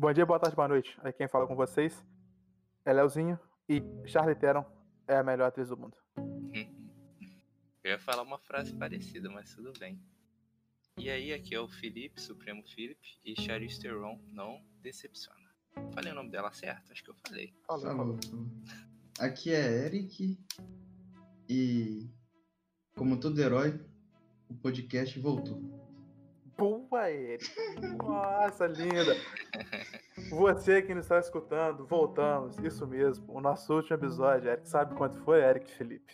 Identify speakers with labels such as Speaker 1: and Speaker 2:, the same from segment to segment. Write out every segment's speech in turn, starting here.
Speaker 1: Bom dia, boa tarde, boa noite. Aí quem fala com vocês é Leozinho e Charlie Theron é a melhor atriz do mundo.
Speaker 2: Eu ia falar uma frase parecida, mas tudo bem. E aí, aqui é o Felipe, Supremo Felipe, e Charlize Theron não decepciona. Falei o nome dela certo? Acho que eu falei.
Speaker 1: Falou.
Speaker 3: Aqui é Eric e como todo herói, o podcast voltou.
Speaker 1: Boa, Eric. Nossa, linda. Você que nos está escutando, voltamos. Isso mesmo. O nosso último episódio, Eric, sabe quanto foi, Eric Felipe?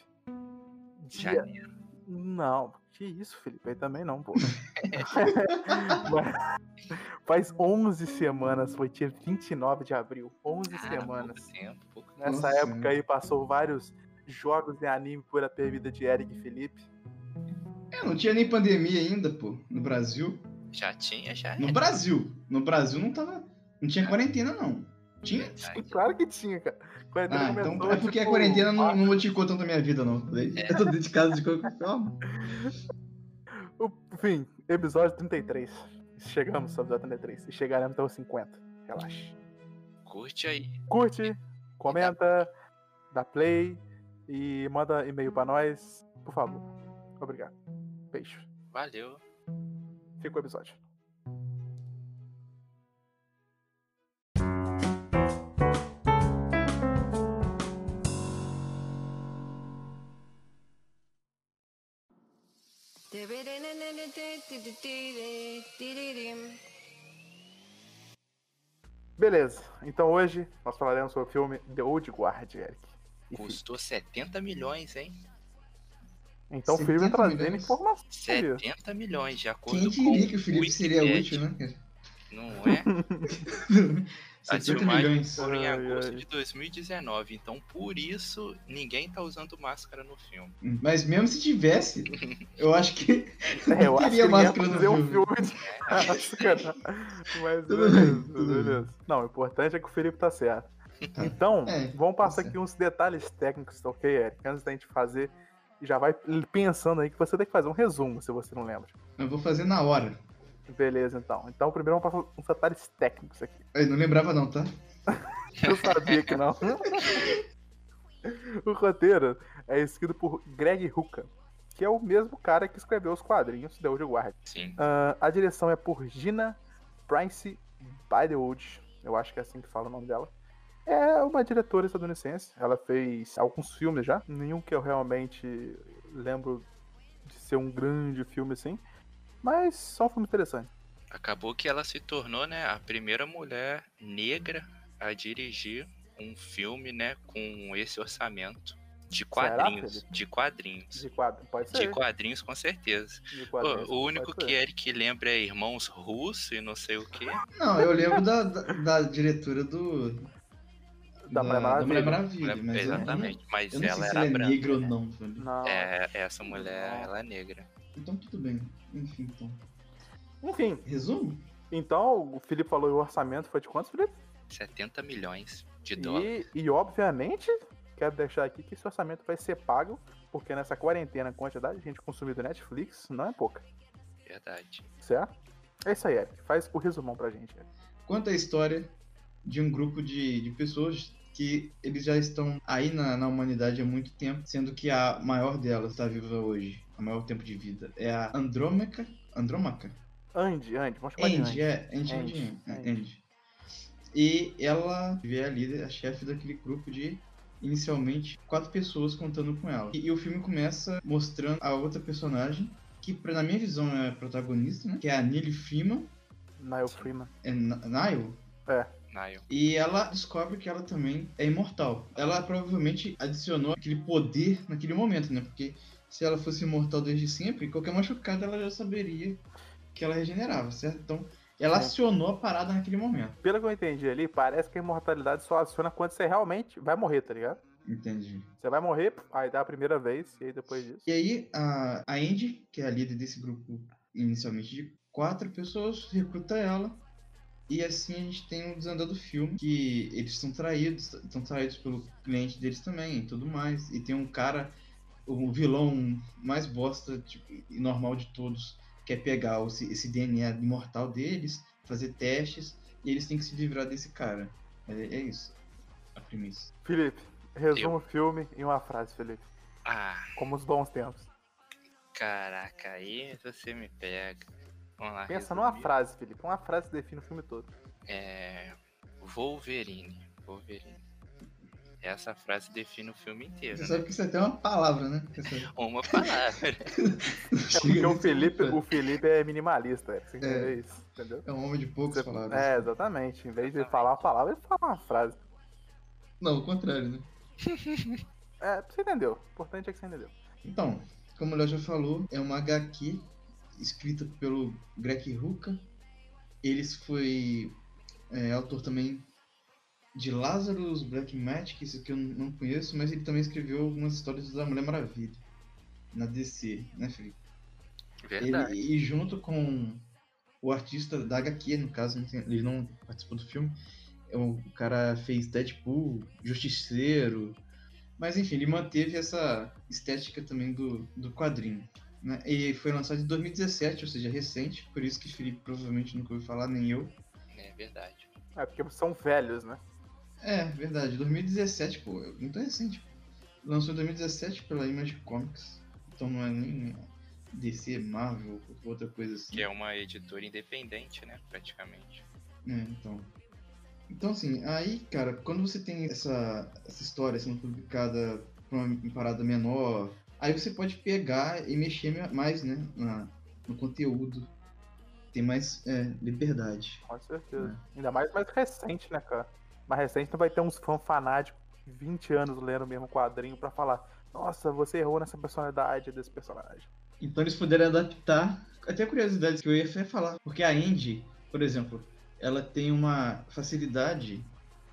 Speaker 1: Dia...
Speaker 2: Janeiro.
Speaker 1: Não, que isso, Felipe? Aí também não, pô. Faz 11 semanas, foi dia 29 de abril. 11
Speaker 2: Cara,
Speaker 1: semanas.
Speaker 2: tempo.
Speaker 1: Nessa época aí passou vários jogos de anime por a vida de Eric e Felipe.
Speaker 3: É, não tinha nem pandemia ainda, pô, no Brasil.
Speaker 2: Já tinha, já
Speaker 3: No
Speaker 2: era.
Speaker 3: Brasil. No Brasil não tava. Não tinha quarentena, não. Tinha?
Speaker 2: Verdade.
Speaker 1: Claro que tinha, cara. Quarentena
Speaker 3: Ah, então
Speaker 1: começou,
Speaker 3: é porque a
Speaker 1: tipo,
Speaker 3: quarentena não, não modificou tanto a minha vida, não. Eu tô dentro de casa de qualquer forma.
Speaker 1: Enfim, episódio 33. Chegamos ao episódio 33 e chegaremos até os 50. Relaxa.
Speaker 2: Curte aí.
Speaker 1: Curte, comenta, dá play e manda e-mail pra nós, por favor. Obrigado. Beijo.
Speaker 2: Valeu.
Speaker 1: Fica o episódio. Beleza, então hoje nós falaremos sobre o filme The Old Guard, Eric. E
Speaker 2: Custou 70 milhões, hein?
Speaker 1: Então o filme
Speaker 3: 70
Speaker 1: trazendo
Speaker 3: milhões?
Speaker 1: informação. aí.
Speaker 2: 70 milhões, de acordo
Speaker 3: Quem diria que o Felipe seria útil, né, cara?
Speaker 2: Não é? A
Speaker 3: 70
Speaker 2: filmagem
Speaker 3: milhões.
Speaker 2: foi em
Speaker 1: Ai,
Speaker 2: agosto
Speaker 1: ai.
Speaker 2: de 2019, então por isso ninguém tá usando máscara no filme.
Speaker 3: Mas mesmo se tivesse, eu acho que
Speaker 1: É, eu
Speaker 3: não
Speaker 1: acho que
Speaker 3: teria
Speaker 1: ele ia
Speaker 3: máscara no
Speaker 1: fazer um
Speaker 3: filme.
Speaker 1: filme de máscara. Mas
Speaker 3: Tudo
Speaker 1: beleza,
Speaker 3: bem, tudo bem.
Speaker 1: beleza. Não, o importante é que o Felipe tá certo.
Speaker 3: Tá.
Speaker 1: Então,
Speaker 3: É,
Speaker 1: vamos passar
Speaker 3: tá
Speaker 1: aqui uns detalhes técnicos, tá ok, Eric? Antes da gente fazer, já vai pensando aí que você tem que fazer um resumo, se você não lembra.
Speaker 3: Eu vou fazer na hora.
Speaker 1: Beleza, então. Então, primeiro vamos passar uns detalhes técnicos aqui.
Speaker 3: Eu não lembrava não, tá?
Speaker 1: Eu sabia que não. o roteiro é escrito por Greg Hooker, que é o mesmo cara que escreveu os quadrinhos The Old Guard.
Speaker 2: Sim.
Speaker 1: Ah, a direção é por Gina Prince Bythewood, eu acho que é assim que fala o nome dela. É uma diretora estadunidense, ela fez alguns filmes já, nenhum que eu realmente lembro de ser um grande filme assim, mas são filmes interessantes.
Speaker 2: Acabou que ela se tornou, né, a primeira mulher negra a dirigir um filme, né, com esse orçamento de
Speaker 1: Será,
Speaker 2: quadrinhos,
Speaker 1: Felipe?
Speaker 2: de quadrinhos.
Speaker 1: De quadro, pode ser.
Speaker 2: De quadrinhos, com certeza. Pô,
Speaker 1: quadrinhos,
Speaker 2: o único que
Speaker 1: ser.
Speaker 2: Eric lembra é Irmãos Russo e não sei o que.
Speaker 3: Não, eu lembro da, da, da diretora do.
Speaker 1: Da Mulher Maravilha.
Speaker 3: Maravilha, mas não-
Speaker 2: Exatamente. Mas
Speaker 3: Eu não,
Speaker 2: ela
Speaker 3: sei se
Speaker 2: era
Speaker 3: ela é
Speaker 2: branca.
Speaker 3: negra ou não, velho.
Speaker 1: Não.
Speaker 2: É, essa mulher, ela é negra.
Speaker 3: Então tudo bem. Enfim, então.
Speaker 1: Enfim,
Speaker 3: Resumo?
Speaker 1: então o Felipe falou que o orçamento foi de quantos, Felipe?
Speaker 2: 70 milhões de dólares.
Speaker 1: E, e obviamente, quero deixar aqui que esse orçamento vai ser pago, porque nessa quarentena a quantidade de gente consumindo Netflix não é pouca,
Speaker 2: Verdade.
Speaker 1: certo? É isso aí, Eric. Faz o resumão pra gente. Eric.
Speaker 3: Conta a história de um grupo de, de pessoas que eles já estão aí na, na humanidade há muito tempo, sendo que a maior delas está viva hoje, a maior tempo de vida, é a Andrômeca. Andrômaca?
Speaker 1: Andy, Andy, vamos chamar de
Speaker 3: Andy,
Speaker 1: Andy.
Speaker 3: é. Andy,
Speaker 1: Andy,
Speaker 3: Andy, é,
Speaker 1: Andy.
Speaker 3: Andy. E ela é a líder, a chefe daquele grupo de inicialmente quatro pessoas contando com ela. E, e o filme começa mostrando a outra personagem que, pra- na minha visão, é a protagonista, né? Que é a Neely Freeman,
Speaker 1: Niall Freeman.
Speaker 3: é N- Niall.
Speaker 2: Nile.
Speaker 3: E ela descobre que ela também é imortal. Ela provavelmente adicionou aquele poder naquele momento, né? Porque se ela fosse imortal desde sempre, qualquer machucada ela já saberia que ela regenerava, certo? Então, ela acionou a parada naquele momento.
Speaker 1: Pelo que eu entendi ali, parece que a imortalidade só aciona quando você realmente vai morrer, tá ligado?
Speaker 3: Entendi.
Speaker 1: Você vai morrer, aí dá a primeira vez, e aí depois disso.
Speaker 3: E aí, a, a Andy, que é a líder desse grupo inicialmente de quatro pessoas, recruta ela. E assim a gente tem um desandar do filme, que eles são traídos, estão traídos pelo cliente deles também e tudo mais. E tem um cara, o vilão mais bosta tipo, e normal de todos, que é pegar esse, esse DNA imortal deles, fazer testes e eles têm que se livrar desse cara. É, é isso, a premissa.
Speaker 1: Felipe, resumo o filme em uma frase, Felipe.
Speaker 2: Ah,
Speaker 1: Como os bons tempos.
Speaker 2: caraca, aí você me pega. Vamos lá.
Speaker 1: Pensa
Speaker 2: resumir.
Speaker 1: numa frase, Felipe. Uma frase define o filme todo.
Speaker 2: É. Wolverine. Wolverine. Essa frase define o filme inteiro.
Speaker 3: Você
Speaker 2: né?
Speaker 3: sabe que isso é até uma palavra, né?
Speaker 2: Uma palavra.
Speaker 1: É porque o Felipe, o Felipe é minimalista, é, você entendeu isso, entendeu?
Speaker 3: É um homem de poucas
Speaker 1: Você-
Speaker 3: palavras.
Speaker 1: é, exatamente. Em vez de falar uma palavra, ele fala uma frase.
Speaker 3: Não, o contrário, né?
Speaker 1: É, você entendeu. O importante é que você entendeu.
Speaker 3: Então, como o Léo já falou, é uma HQ escrita pelo Greg Rucka. Ele foi é, autor também de Lazarus Black Magic, isso que eu não conheço, mas ele também escreveu algumas histórias da Mulher Maravilha na DC, né, Felipe?
Speaker 2: Verdade.
Speaker 3: Ele, e junto com o artista da HQ, no caso, não tem- ele não participou do filme, o cara fez Deadpool, Justiceiro, mas enfim, ele manteve essa estética também do, do quadrinho. Né? E foi lançado em 2017, ou seja, recente, por isso que Felipe provavelmente nunca ouviu falar, nem eu.
Speaker 2: É verdade.
Speaker 1: É, porque são velhos, né?
Speaker 3: É, verdade, 2017, pô, é muito recente. Lançou em 2017 pela Image Comics, então não é nem DC, Marvel, ou outra coisa assim.
Speaker 2: Que é uma editora independente, né? Praticamente.
Speaker 3: É, então. Então, assim, aí, cara, quando você tem essa, essa história sendo publicada pra uma parada menor, aí você pode pegar e mexer me- mais, né, na, no conteúdo. Tem mais é, liberdade.
Speaker 1: Com certeza. Ainda mais mais recente, né, cara? Mais recente não vai ter uns fãs fanáticos de 20 anos lendo o mesmo quadrinho pra falar nossa, você errou nessa personalidade desse personagem.
Speaker 3: Então eles puderam adaptar, até curiosidades que eu ia falar, porque a Andy, por exemplo, ela tem uma facilidade,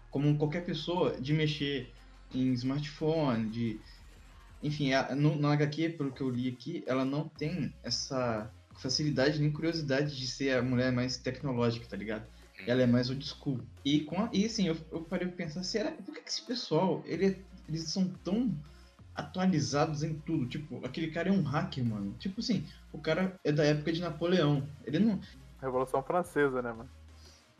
Speaker 3: como qualquer pessoa, de mexer em smartphone, de. Enfim, a- no, no HQ, pelo que eu li aqui, ela não tem essa facilidade nem curiosidade de ser a mulher mais tecnológica, tá ligado? Ela é mais old school. E, com a- e assim, eu, eu parei pra pensar, será por que, que esse pessoal, ele é- eles são tão atualizados em tudo? Tipo, aquele cara é um hacker, mano. Tipo assim, o cara é da época de Napoleão. Ele não.
Speaker 1: Revolução Francesa, né, mano?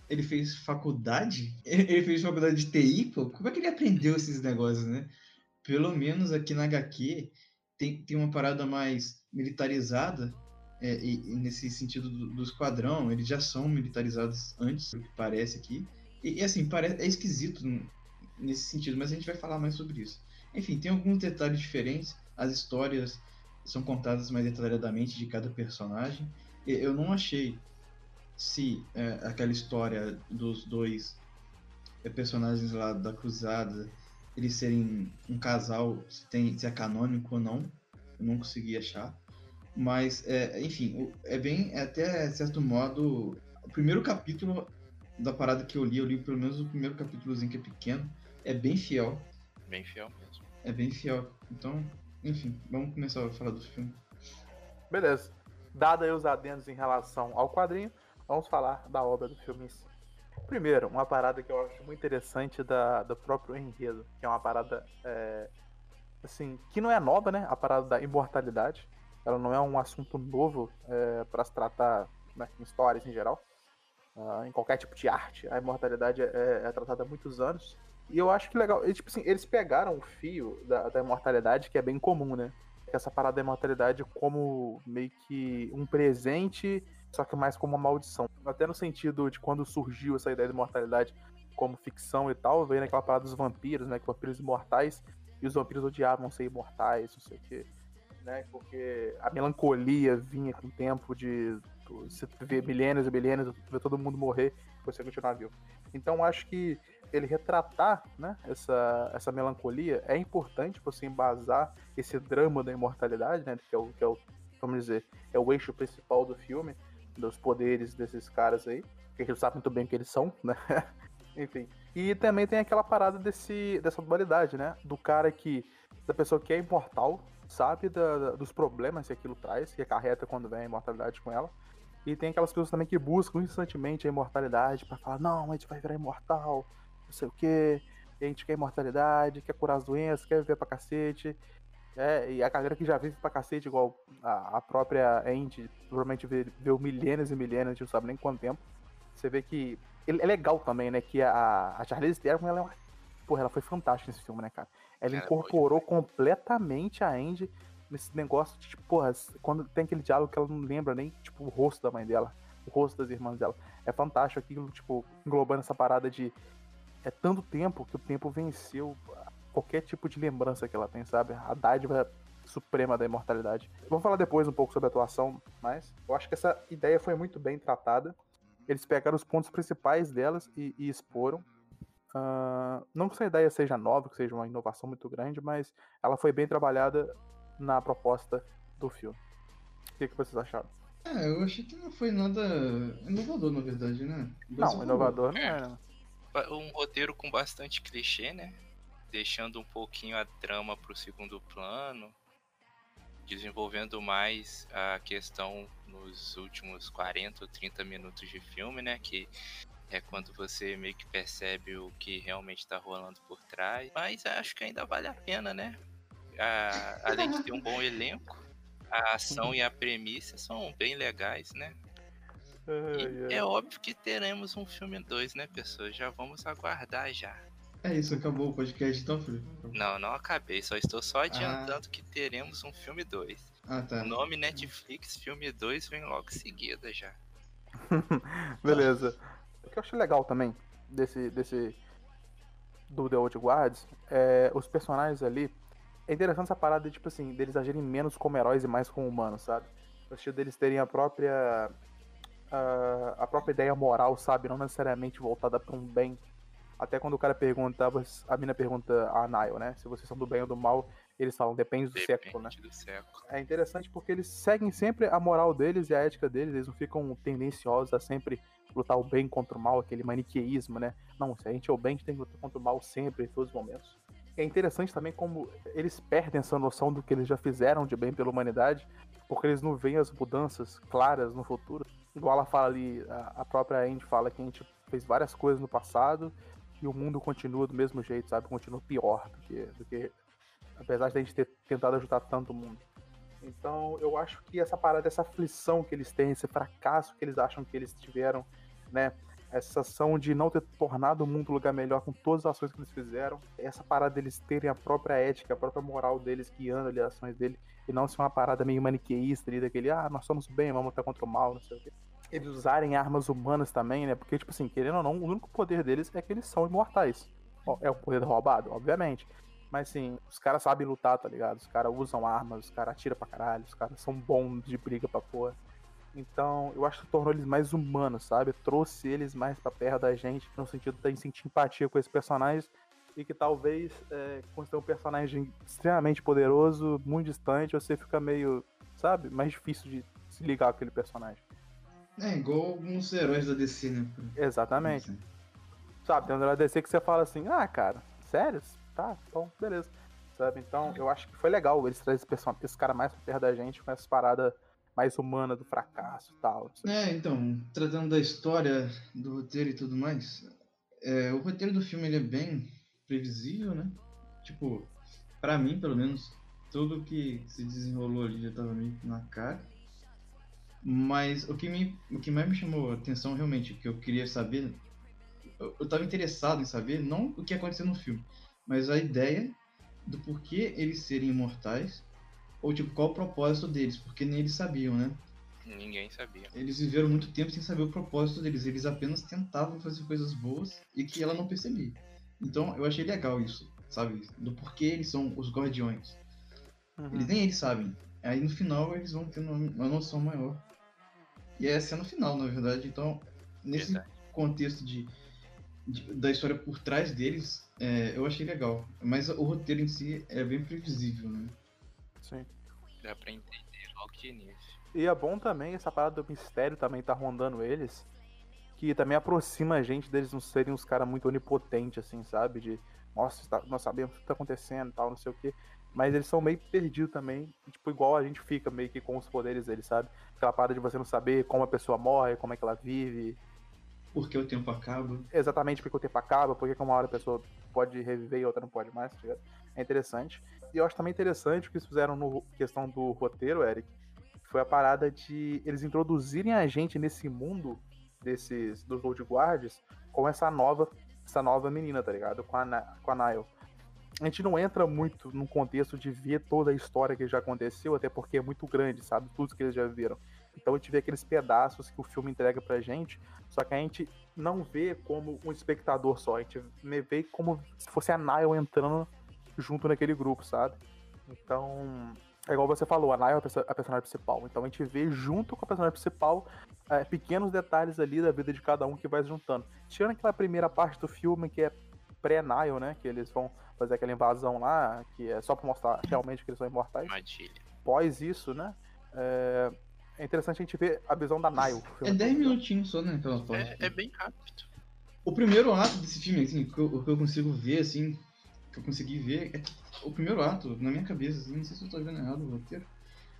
Speaker 3: Ele fez faculdade? Ele ele fez faculdade de TI, pô? Como é que ele aprendeu esses negócios, né? Pelo menos aqui na HQ tem, tem uma parada mais militarizada. é, e, e nesse sentido do, do esquadrão, eles já são militarizados antes, do que parece aqui. E, e, assim, parece, é esquisito nesse sentido, mas a gente vai falar mais sobre isso. Enfim, tem alguns detalhes diferentes. As histórias são contadas mais detalhadamente de cada personagem. Eu não achei se é, aquela história dos dois é, personagens lá da Cruzada eles serem um casal, se, tem, se é canônico ou não. Eu não consegui achar. Mas, é, enfim, é bem, é até certo modo, o primeiro capítulo da parada que eu li, eu li pelo menos o primeiro capítulozinho que é pequeno, é bem fiel.
Speaker 2: Bem fiel mesmo.
Speaker 3: É bem fiel. Então, enfim, vamos começar a falar do filme.
Speaker 1: Beleza. Dado aí os adendos em relação ao quadrinho, vamos falar da obra do filme em si. Primeiro, uma parada que eu acho muito interessante da, do próprio enredo, que é uma parada, é, assim, que não é nova, né? A parada da imortalidade. Ela não é um assunto novo é, para se tratar né, em histórias em geral. Ah, em qualquer tipo de arte, a imortalidade é, é tratada há muitos anos. E eu acho que legal, e, tipo assim, eles pegaram o fio da, da imortalidade, que é bem comum, né? essa parada da imortalidade como meio que um presente, só que mais como uma maldição. Até no sentido de quando surgiu essa ideia de imortalidade como ficção e tal, veio naquela parada dos vampiros, né? Que vampiros imortais, e os vampiros odiavam ser imortais, não sei o quê. Né, porque a melancolia vinha com o tempo de você ver milênios e milênios, ver todo mundo morrer e você continuar vivo. Então acho que ele retratar né, essa, essa melancolia é importante você embasar esse drama da imortalidade, né, que é o, que é o vamos dizer, é o eixo principal do filme, dos poderes desses caras aí, que a gente sabe muito bem o que eles são, né? Enfim. E também tem aquela parada desse, dessa dualidade, né? Do cara que. Da pessoa que é imortal, sabe da, da- dos problemas que aquilo traz, que acarreta quando vem a imortalidade com ela. E tem aquelas pessoas também que buscam incessantemente a imortalidade pra falar, não, a gente vai virar imortal, não sei o quê, a gente quer imortalidade, quer curar as doenças, quer viver pra cacete. É, e a galera que já vive pra cacete, igual a, a própria Andy, provavelmente viveu milênios e milênios, a gente não sabe nem quanto tempo. Você vê que é legal também, né? Que a, a Charlize Theron, ela é uma. Porra, ela foi fantástica nesse filme, né, cara? Ela
Speaker 2: é
Speaker 1: incorporou completamente a Andy nesse negócio de, tipo, porra, quando tem aquele diálogo que ela não lembra nem, tipo, o rosto da mãe dela, o rosto das irmãs dela. É fantástico aquilo, tipo, englobando essa parada de. É tanto tempo que o tempo venceu qualquer tipo de lembrança que ela tem, sabe? A dádiva suprema da imortalidade. Vamos falar depois um pouco sobre a atuação, mas eu acho que essa ideia foi muito bem tratada. Eles pegaram os pontos principais delas e, e exporam. Ah, não que essa ideia seja nova, que seja uma inovação muito grande, mas ela foi bem trabalhada na proposta do filme. O que, que vocês acharam?
Speaker 3: É, eu achei que não foi nada inovador, na verdade, né? Você
Speaker 1: Não, inovador não é. né?
Speaker 2: Um roteiro com bastante clichê, né? Deixando um pouquinho a trama pro segundo plano. Desenvolvendo mais a questão nos últimos 40 ou 30 minutos de filme, né? Que é quando você meio que percebe o que realmente tá rolando por trás. Mas acho que ainda vale a pena, né? A- além de ter um bom elenco, a ação e a premissa são bem legais, né? E é óbvio que teremos um filme 2, né, pessoas? Já vamos aguardar já.
Speaker 3: É isso, acabou o podcast então, Felipe?
Speaker 2: Não, não acabei, só estou só adiantando que teremos um filme 2.
Speaker 3: Ah, tá.
Speaker 2: O nome Netflix, filme 2, vem logo em seguida já.
Speaker 1: Beleza. O que eu achei legal também desse, desse do The Old Guards é os personagens ali. É interessante essa parada, tipo assim, deles agirem menos como heróis e mais como humanos, sabe? No sentido deles terem a própria. a- a própria ideia moral, sabe? Não necessariamente voltada pra um bem. Até quando o cara pergunta, a mina pergunta a Nile, né? Se vocês são do bem ou do mal, eles falam, depende do século, né?
Speaker 2: Depende do século.
Speaker 1: é interessante porque eles seguem sempre a moral deles e a ética deles, eles não ficam tendenciosos a sempre lutar o bem contra o mal, aquele maniqueísmo, né? Não, se a gente é o bem, a gente tem que lutar contra o mal sempre, em todos os momentos. É interessante também como eles perdem essa noção do que eles já fizeram de bem pela humanidade, porque eles não veem as mudanças claras no futuro. Igual ela fala ali, a a própria Andy fala que a gente fez várias coisas no passado e o mundo continua do mesmo jeito, sabe? Continua pior do que, do que apesar de a gente ter tentado ajudar tanto o mundo. Então, eu acho que essa parada, essa aflição que eles têm, esse fracasso que eles acham que eles tiveram, né? Essa ação de não ter tornado o mundo um lugar melhor com todas as ações que eles fizeram, essa parada deles terem a própria ética, a própria moral deles guiando ali as ações dele, e não ser uma parada meio maniqueísta ali, daquele, ah, nós somos bem, vamos lutar contra o mal, não sei o quê. Eles usarem armas humanas também, né? Porque, tipo assim, querendo ou não, o único poder deles é que eles são imortais. É o poder roubado, obviamente. Mas assim, os caras sabem lutar, tá ligado? Os caras usam armas, os caras atiram pra caralho, os caras são bons de briga pra porra. Então, eu acho que tornou eles mais humanos, sabe? Trouxe eles mais pra perto da gente, no sentido de sentir empatia com esses personagens. E que talvez, é, quando tem um personagem extremamente poderoso, muito distante, você fica meio, sabe? Mais difícil de se ligar com aquele personagem.
Speaker 3: É, igual alguns heróis da DC, né?
Speaker 1: Exatamente.
Speaker 3: Assim.
Speaker 1: Sabe, tem um herói DC que você fala assim, ah, cara, sério? Tá, então, beleza. Sabe, então eu acho que foi legal eles trazerem esse, esse cara mais pra perto da gente com essa parada mais humana do fracasso e tal.
Speaker 3: É, então, tratando da história, do roteiro e tudo mais, é, o roteiro do filme ele é bem previsível, né? Tipo, pra mim, pelo menos, tudo que se desenrolou ali já tava meio na cara. Mas o que, me, o que mais me chamou a atenção realmente, o que eu queria saber, eu, eu tava interessado em saber, não o que aconteceu no filme, mas a ideia do porquê eles serem imortais, ou tipo, qual o propósito deles, porque nem eles sabiam, né?
Speaker 2: Ninguém sabia.
Speaker 3: Eles viveram muito tempo sem saber o propósito deles. Eles apenas tentavam fazer coisas boas e que ela não percebia. Então eu achei legal isso, sabe? Do porquê eles são os guardiões.
Speaker 1: Uhum.
Speaker 3: Eles nem eles sabem. Aí no final eles vão ter uma, uma noção maior. E é a cena final, na verdade. Então, nesse
Speaker 2: Verdade.
Speaker 3: contexto de, de- da história por trás deles, é, eu achei legal. Mas o roteiro em si é bem previsível, né?
Speaker 1: Sim.
Speaker 2: Dá pra entender logo de início.
Speaker 1: E é bom também essa parada do mistério também tá rondando eles. Que também aproxima a gente deles não serem uns caras muito onipotentes, assim, sabe? De, nossa, tá- nós sabemos o que tá acontecendo e tal, não sei o quê. Mas eles são meio perdidos também, tipo, igual a gente fica meio que com os poderes deles, sabe? Aquela parada de você não saber como a pessoa morre, como é que ela vive,
Speaker 3: Porque o tempo acaba.
Speaker 1: exatamente porque o tempo acaba, porque que uma hora a pessoa pode reviver e outra não pode mais, tá ligado? É interessante. E eu acho também interessante o que eles fizeram no questão do roteiro, Eric, foi a parada de eles introduzirem a gente nesse mundo desses dos Old Guards com essa nova, essa nova menina, tá ligado? Com a, com a Nile. A gente não entra muito no contexto de ver toda a história que já aconteceu, até porque é muito grande, sabe? Tudo que eles já viram. Então a gente vê aqueles pedaços que o filme entrega pra gente, só que a gente não vê como um espectador só, a gente vê como se fosse a Nile entrando junto naquele grupo, sabe? Então, é igual você falou, a Nile é a perso- a personagem principal. Então a gente vê junto com a personagem principal é, pequenos detalhes ali da vida de cada um que vai se juntando. Tirando aquela primeira parte do filme que é pré-Nile, né? Que eles vão fazer aquela invasão lá, que é só pra mostrar realmente que eles são imortais.
Speaker 2: Armadilha.
Speaker 1: Após isso, né? É, é interessante a gente ver a visão da Nile.
Speaker 3: É 10
Speaker 1: todo.
Speaker 3: minutinhos só, né? Aquela parte.
Speaker 2: É, é bem rápido.
Speaker 3: O primeiro ato desse filme, assim, que eu, o que eu consigo ver, assim, que eu consegui ver, é que o primeiro ato, na minha cabeça, assim, não sei se eu tô vendo errado o roteiro,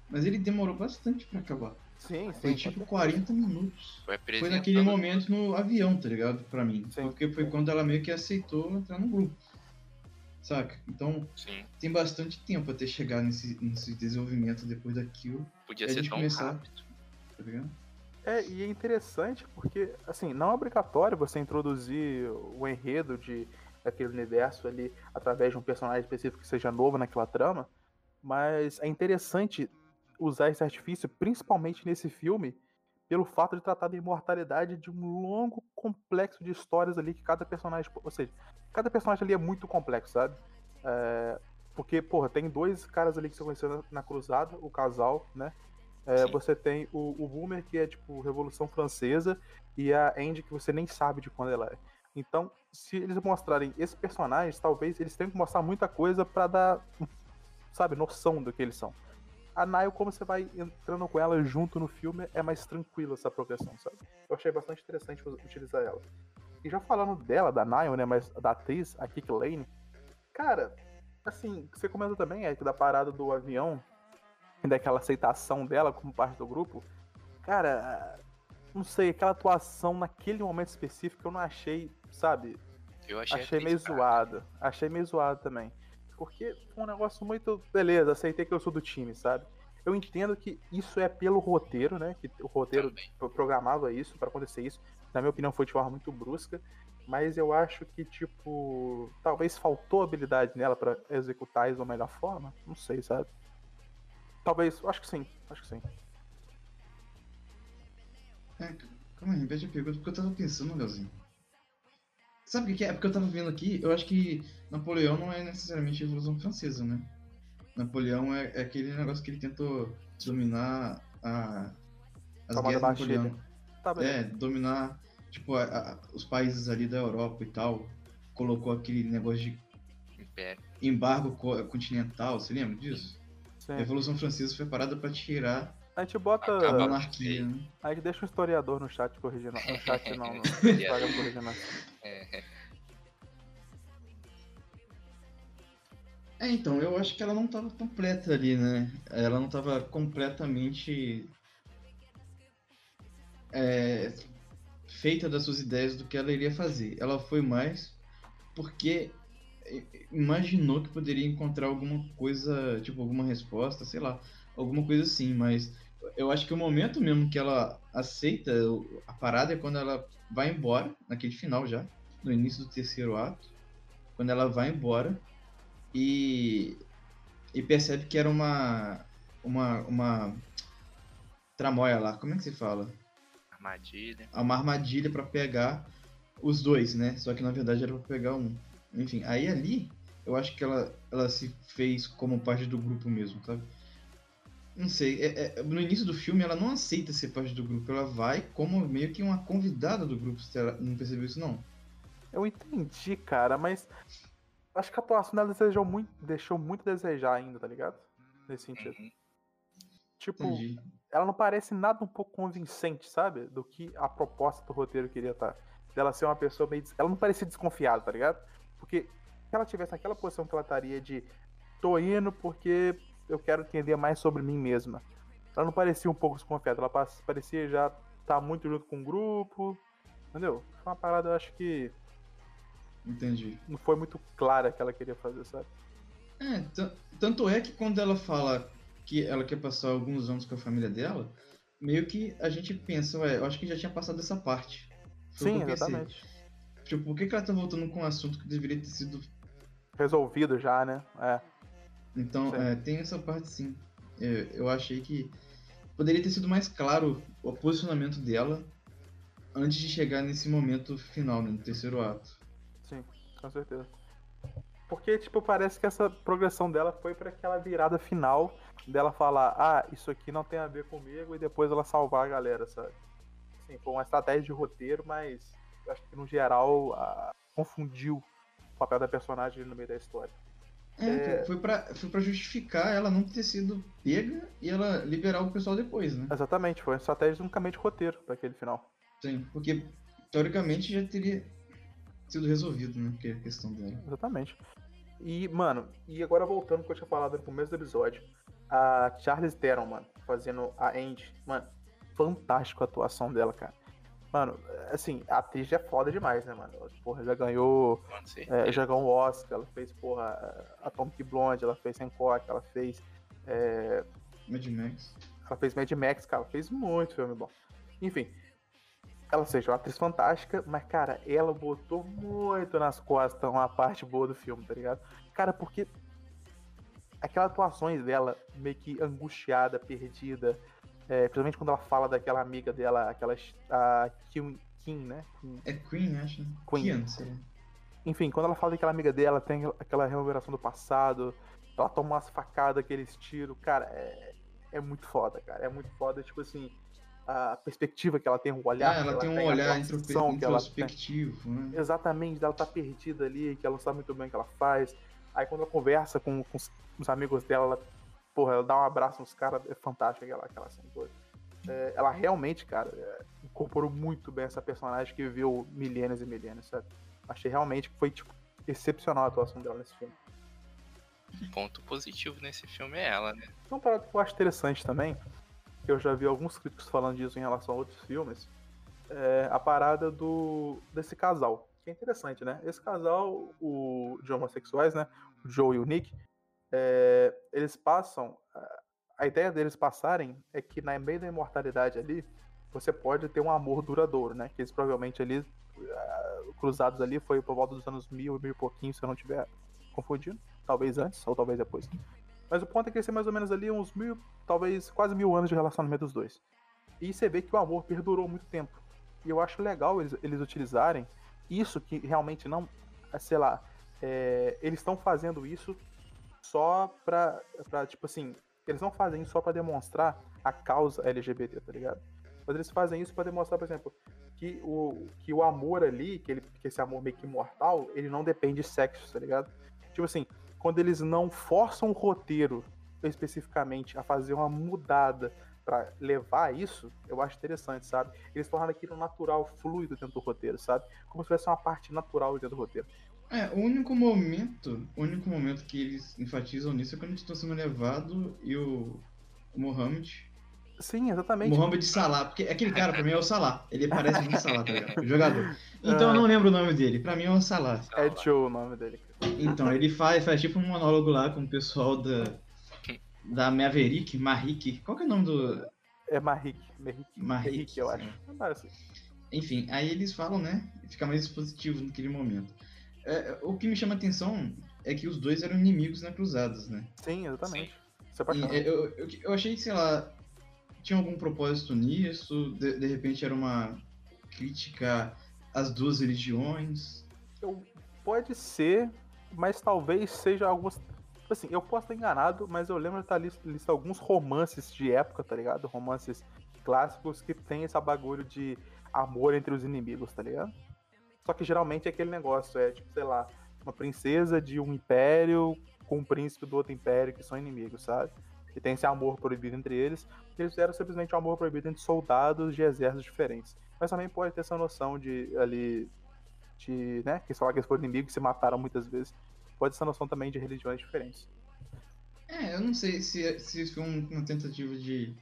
Speaker 3: mas ele demorou bastante pra acabar.
Speaker 1: Sim,
Speaker 3: Foi
Speaker 1: sim.
Speaker 3: tipo 40 minutos.
Speaker 2: Foi
Speaker 3: Foi naquele momento no avião, tá ligado? Pra mim.
Speaker 1: Sim.
Speaker 3: Porque foi quando ela meio que aceitou entrar no grupo. Saca? Então
Speaker 2: Sim.
Speaker 3: tem bastante tempo até chegar nesse, nesse desenvolvimento depois daquilo,
Speaker 2: Podia ser tão
Speaker 3: começar-
Speaker 2: rápido.
Speaker 3: tá ligado?
Speaker 1: É, e é interessante porque, assim, não é obrigatório você introduzir o enredo de daquele universo ali através de um personagem específico que seja novo naquela trama, mas é interessante usar esse artifício, principalmente nesse filme, pelo fato de tratar da imortalidade de um longo complexo de histórias ali que cada personagem, ou seja, cada personagem ali é muito complexo, sabe? É, porque, porra, tem dois caras ali que você conheceu na, na cruzada, o casal, né? É, você tem o, o Boomer, que é tipo Revolução Francesa, e a Andy, que você nem sabe de quando ela é. Então, se eles mostrarem esses personagens, talvez eles tenham que mostrar muita coisa pra dar, sabe, noção do que eles são. A Nile, como você vai entrando com ela junto no filme, é mais tranquila essa progressão, sabe? Eu achei bastante interessante utilizar ela. E já falando dela, da Nile, né, mas da atriz, a Kik Lane, cara, assim, você comentou também, é, que da parada do avião, e daquela aceitação dela como parte do grupo, cara, não sei, aquela atuação naquele momento específico eu não achei, sabe,
Speaker 2: Eu achei,
Speaker 1: achei meio
Speaker 2: fraca.
Speaker 1: zoado. Achei meio zoado também. Porque foi um negócio muito. Beleza, aceitei que eu sou do time, sabe? Eu entendo que isso é pelo roteiro, né? Que o roteiro
Speaker 2: Também.
Speaker 1: pro- programava isso pra acontecer isso. Na minha opinião, foi de forma muito brusca. Mas eu acho que, tipo, talvez faltou habilidade nela pra executar isso da melhor forma. Não sei, sabe? Talvez, eu acho que sim, acho que sim.
Speaker 3: É, calma aí, repete a pergunta, porque eu tava pensando, Leozinho. Sabe o que é? É porque eu tava vendo aqui, eu acho que Napoleão não é necessariamente a Revolução Francesa, né? Napoleão é, é aquele negócio que ele tentou dominar a, as
Speaker 1: Tomar da
Speaker 3: guerras
Speaker 1: Bastilha.
Speaker 3: Napoleão.
Speaker 1: Tá.
Speaker 3: É, dominar, tipo, a- a- os países ali da Europa e tal. Colocou aquele negócio de
Speaker 2: Império.
Speaker 3: embargo co- continental, você lembra disso?
Speaker 1: Sim.
Speaker 3: A Revolução Francesa foi parada pra tirar
Speaker 1: A gente bota.
Speaker 2: Acaba-
Speaker 3: monarquia, né?
Speaker 1: A gente deixa um historiador no chat corrigindo. No chat não, no. Instagram corrigindo.
Speaker 2: É,
Speaker 3: É, então, eu acho que ela não tava completa ali, né? Ela não tava completamente é, feita das suas ideias do que ela iria fazer. Ela foi mais porque imaginou que poderia encontrar alguma coisa, tipo, alguma resposta, sei lá, alguma coisa assim, mas eu acho que o momento mesmo que ela aceita a parada é quando ela vai embora, naquele final já, no início do terceiro ato, quando ela vai embora e, e percebe que era uma, uma, uma tramóia lá, como é que se fala?
Speaker 2: armadilha.
Speaker 3: Uma armadilha pra pegar os dois, né? Só que na verdade era pra pegar um. Enfim, aí ali eu acho que ela, ela se fez como parte do grupo mesmo, sabe? Não sei, é- é- no início do filme ela não aceita ser parte do grupo, ela vai como meio que uma convidada do grupo, você não percebeu isso não?
Speaker 1: Eu entendi, cara, mas acho que a atuação dela desejou muito, deixou muito a desejar ainda, tá ligado? Nesse sentido.
Speaker 2: Uhum.
Speaker 1: Tipo,
Speaker 3: Entendi.
Speaker 1: ela não parece nada um pouco convincente, sabe? Do que a proposta do roteiro queria estar. Dela ser uma pessoa meio. des- Ela não parecia desconfiada, tá ligado? Porque se ela tivesse naquela posição que ela estaria de tô indo porque eu quero entender mais sobre mim mesma. Ela não parecia um pouco desconfiada, ela pa- parecia já estar muito junto com o grupo. Entendeu? Foi uma parada, eu acho que
Speaker 3: Entendi.
Speaker 1: não foi muito clara que ela queria fazer, sabe?
Speaker 3: É, tan- tanto é que quando ela fala que ela quer passar alguns anos com a família dela, meio que a gente pensa, ué, eu acho que já tinha passado essa parte. Foi
Speaker 1: Sim, exatamente.
Speaker 3: Tipo, por que, que ela tá voltando com um assunto que deveria ter sido.
Speaker 1: Resolvido já, né? É.
Speaker 3: Então, é, tem essa parte sim. Eu, eu achei que poderia ter sido mais claro o posicionamento dela antes de chegar nesse momento final, né, no terceiro ato.
Speaker 1: Sim, com certeza. Porque, tipo, parece que essa progressão dela foi pra aquela virada final dela falar, ah, isso aqui não tem a ver comigo, e depois ela salvar a galera, sabe? Assim, foi uma estratégia de roteiro, mas acho que no geral ah, confundiu o papel da personagem no meio da história.
Speaker 3: É,
Speaker 1: É.
Speaker 3: Foi, pra, foi pra justificar ela não ter sido pega e ela liberar o pessoal depois, né?
Speaker 1: Exatamente, foi uma estratégia unicamente de roteiro pra aquele final.
Speaker 3: Sim, porque teoricamente já teria sido resolvido, né? Que é a questão dela.
Speaker 1: Exatamente. E, mano, e agora voltando ao que eu tinha falado no começo do episódio, a Charlize Theron, mano, fazendo a Andy, mano, fantástico a atuação dela, cara. Mano, assim, a atriz já é foda demais, né, mano? Porra, já ganhou, é, já ganhou um Oscar, ela fez, porra, Atomic Blonde, ela fez Hancock, ela fez, é,
Speaker 3: Mad Max.
Speaker 1: ela fez Mad Max, cara, ela fez muito filme bom. Enfim, ela seja uma atriz fantástica, mas, cara, ela botou muito nas costas uma parte boa do filme, tá ligado? Cara, porque aquelas atuações dela, meio que angustiada, perdida, é, principalmente quando ela fala daquela amiga dela, aquela a Kim, Kim né? Kim.
Speaker 3: É Queen, acho. né?
Speaker 1: Queen.
Speaker 3: Sei lá.
Speaker 1: Enfim, quando ela fala daquela amiga dela, tem aquela rememoração do passado, ela toma umas facadas, aqueles tiros, cara, é, é muito foda, cara. É muito foda, tipo assim, a perspectiva que ela tem, o olhar.
Speaker 3: Ah,
Speaker 1: que
Speaker 3: ela tem um
Speaker 1: a
Speaker 3: olhar
Speaker 1: ela tem.
Speaker 3: introspectivo, né?
Speaker 1: Exatamente, dela tá perdida ali, que ela não sabe muito bem o que ela faz. Aí quando ela conversa com, com os amigos dela, ela, porra, ela dá um abraço nos caras, é fantástico aquela, aquela cena toda. É, ela realmente, cara, é, incorporou muito bem essa personagem que viveu milênios e milênios, sabe? Achei realmente que foi, tipo, excepcional a atuação dela nesse filme.
Speaker 2: Ponto positivo nesse filme é ela, né?
Speaker 1: Uma parada que eu acho interessante também, que eu já vi alguns críticos falando disso em relação a outros filmes, é a parada do desse casal. Que é interessante, né? Esse casal, o de homossexuais, né? O Joe e o Nick, é, eles passam. a- A ideia deles passarem é que na meio da imortalidade ali, você pode ter um amor duradouro, né? Que eles provavelmente ali, ah, cruzados ali, foi por volta dos anos mil, mil e pouquinho, se eu não tiver confundindo. Talvez antes, ou talvez depois. Mas o ponto é que ia ser mais ou menos ali uns mil, talvez quase mil anos de relacionamento dos dois. E você vê que o amor perdurou muito tempo. E eu acho legal eles, eles utilizarem isso que realmente não, sei lá, é, eles estão fazendo isso só pra, pra, tipo assim, eles não fazem isso só pra demonstrar a causa LGBT, tá ligado? Mas eles fazem isso pra demonstrar, por exemplo, que o, que o amor ali, que, ele, que esse amor meio que imortal, ele não depende de sexo, tá ligado? Tipo assim, quando eles não forçam o roteiro especificamente a fazer uma mudada pra levar isso, eu acho interessante, sabe? Eles tornaram aquilo natural, fluido dentro do roteiro, sabe? Como se fosse uma parte natural dentro do roteiro.
Speaker 3: É, o único momento, o único momento que eles enfatizam nisso é quando eles estão sendo levados e o, o Mohamed.
Speaker 1: Sim, exatamente.
Speaker 3: Mohamed Salah, porque aquele cara pra mim é o Salah. Ele parece muito Salah, tá ligado? O jogador. Então eu não lembro o nome dele, pra mim é o Salah.
Speaker 1: É Joe o nome dele.
Speaker 3: Então, ele faz, faz tipo um monólogo lá com o pessoal da. Da Maverick, Marik. Qual que é o nome do.
Speaker 1: É Marik, Merrick, eu acho.
Speaker 3: Enfim, aí eles falam, né? Fica mais expositivo naquele momento. É, o que me chama a atenção é que os dois eram inimigos na Cruzadas, né?
Speaker 1: Sim, exatamente. Isso é
Speaker 3: E,
Speaker 1: bacana.
Speaker 3: eu, eu, eu achei que, sei lá, tinha algum propósito nisso, de, de repente era uma crítica às duas religiões.
Speaker 1: Eu- pode ser, mas talvez seja alguns. Assim, eu posso estar enganado, mas eu lembro de estar lista, lista alguns romances de época, tá ligado? Romances clássicos que tem esse bagulho de amor entre os inimigos, tá ligado? Só que geralmente é aquele negócio, é tipo, sei lá, uma princesa de um império com um príncipe do outro império que são inimigos, sabe? E tem esse amor proibido entre eles. Eles fizeram simplesmente um amor proibido entre soldados de exércitos diferentes. Mas também pode ter essa noção de ali. De, né? Que lá, que eles foram inimigos e se mataram muitas vezes. Pode ter essa noção também de religiões diferentes.
Speaker 3: É, eu não sei se, se isso foi um- uma tentativa de.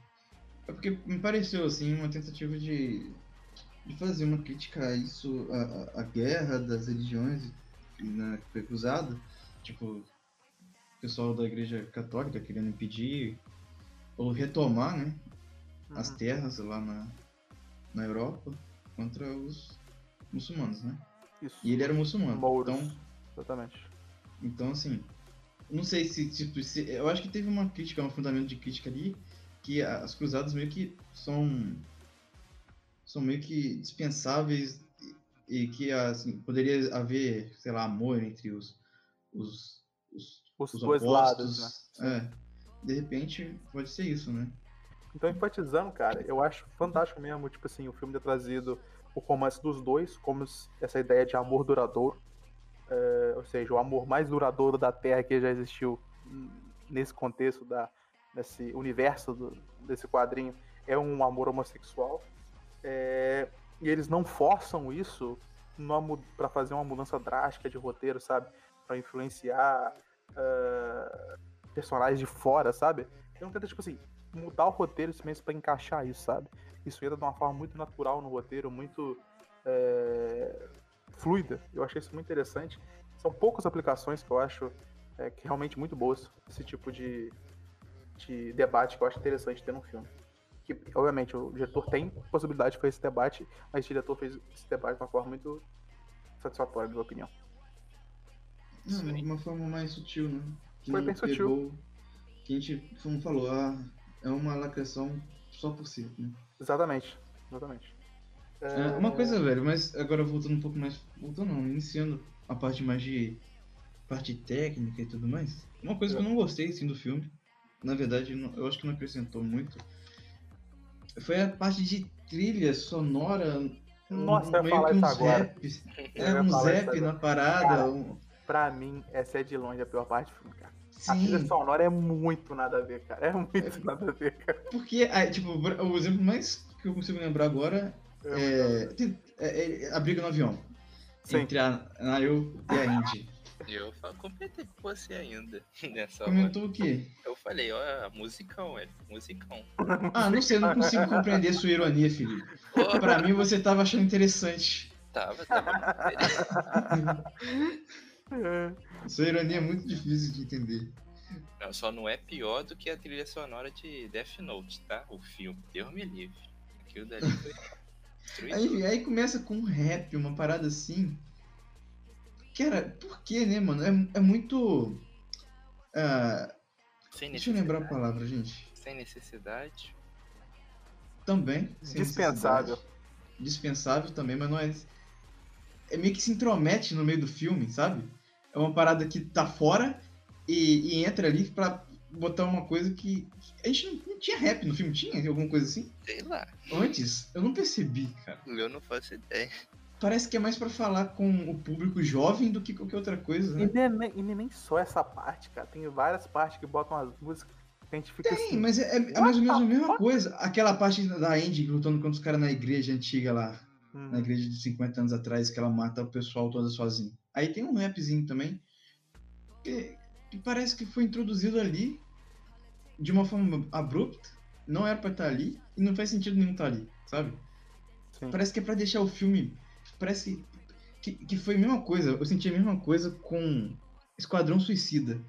Speaker 3: É porque me pareceu assim, uma tentativa de, de fazer uma crítica a isso, a, a- guerra das religiões né, que foi usada. Tipo, o pessoal da igreja católica querendo impedir ou retomar, né? as
Speaker 1: Uhum.
Speaker 3: terras lá na, na Europa contra os muçulmanos, né?
Speaker 1: Isso.
Speaker 3: E ele era muçulmano.
Speaker 1: Mouros.
Speaker 3: Então,
Speaker 1: Exatamente.
Speaker 3: então, assim, não sei se, tipo, se- eu acho que teve uma crítica, um fundamento de crítica ali, que as cruzadas meio que são são meio que dispensáveis e, e que, assim, poderia haver, sei lá, amor entre os os, os,
Speaker 1: Os,
Speaker 3: os
Speaker 1: dois
Speaker 3: opostos.
Speaker 1: lados, né?
Speaker 3: É, de repente, pode ser isso, né?
Speaker 1: Então, enfatizando, cara, eu acho fantástico mesmo, tipo assim, o filme ter trazido o romance dos dois, como essa ideia de amor duradouro. É, ou seja, o amor mais duradouro da Terra que já existiu nesse contexto, da, nesse universo do- desse quadrinho, é um amor homossexual. É, e eles não forçam isso para fazer uma mudança drástica de roteiro, sabe? Para influenciar ah, personagens de fora, sabe? Então tenta, tipo assim, mudar o roteiro mesmo para encaixar isso, sabe? Isso entra de uma forma muito natural no roteiro, muito é, fluida. Eu achei isso muito interessante. São poucas aplicações que eu acho é, que realmente muito boas. Esse tipo de, de debate que eu acho interessante ter num filme. Que, obviamente, o diretor tem possibilidade de fazer esse debate, mas o diretor fez esse debate de uma forma muito satisfatória, na minha opinião.
Speaker 3: Não,
Speaker 2: Sim.
Speaker 3: de uma forma mais sutil, né? Que
Speaker 1: Foi
Speaker 3: não
Speaker 1: bem sutil.
Speaker 3: Que a gente, como falou, ah, é uma lacração só por si, né?
Speaker 1: Exatamente. Exatamente.
Speaker 3: É, uma coisa, velho, mas agora voltando um pouco mais. Voltando não, iniciando a parte mais de. parte técnica e tudo mais. Uma coisa que eu não gostei assim do filme, na verdade, eu acho que não acrescentou muito. Foi a parte de trilha sonora.
Speaker 1: Nossa,
Speaker 3: um, meio
Speaker 1: falar
Speaker 3: que um zap.
Speaker 1: Eu
Speaker 3: É um zap na parada.
Speaker 1: Cara,
Speaker 3: um-
Speaker 1: Pra mim, essa é de longe a pior parte do filme, cara. A trilha
Speaker 3: Sim,
Speaker 1: sonora é muito nada a ver, cara. É muito nada a ver, cara.
Speaker 3: porque, ah, tipo, o exemplo mais que eu consigo lembrar agora
Speaker 1: É
Speaker 3: é, é- é a briga no avião.
Speaker 1: Sim.
Speaker 3: Entre a Nayo e a Indy.
Speaker 2: Eu comentei com você ainda nessa hora.
Speaker 3: Comentou o quê?
Speaker 2: Eu falei, ó, musicão, é musicão.
Speaker 3: Ah, não sei, eu não consigo compreender sua ironia, Felipe.
Speaker 2: Pô,
Speaker 3: Pra mim você tava achando interessante.
Speaker 2: tava, tava.
Speaker 1: É.
Speaker 3: Sua ironia é muito difícil de entender.
Speaker 2: Não, só não é pior do que a trilha sonora de Death Note, tá? O filme. Deus me livre. Aquilo dali foi.
Speaker 3: Aí, aí começa com um rap, uma parada assim. Cara, por que, né, mano? É, é muito.
Speaker 2: Sem
Speaker 3: deixa eu lembrar a palavra, gente.
Speaker 2: Sem necessidade.
Speaker 3: Também. sem
Speaker 1: Dispensável.
Speaker 3: necessidade. Dispensável também, mas não é. É meio que se intromete no meio do filme, sabe? É uma parada que tá fora e, e entra ali pra botar uma coisa que. A gente não, não tinha rap no filme, tinha alguma coisa assim?
Speaker 2: Sei lá.
Speaker 3: Antes, eu não percebi, cara.
Speaker 2: Eu não faço ideia.
Speaker 3: Parece que é mais pra falar com o público jovem do que qualquer outra coisa,
Speaker 1: E
Speaker 3: né?
Speaker 1: nem, nem- e nem só essa parte, cara. Tem várias partes que botam as músicas que a gente fica
Speaker 3: Tem,
Speaker 1: assim.
Speaker 3: mas é, é- é mais ou menos a mesma coisa. Aquela parte da Andy lutando contra os caras na igreja antiga lá,
Speaker 1: hum,
Speaker 3: na igreja de 50 anos atrás, que ela mata o pessoal toda sozinha. Aí tem um rapzinho também, que, que parece que foi introduzido ali de uma forma abrupta, não era pra estar ali, e não faz sentido nenhum estar ali, sabe?
Speaker 1: sim.
Speaker 3: Parece que é pra deixar o filme. Parece que, que foi a mesma coisa. Eu senti a mesma coisa com Esquadrão Suicida.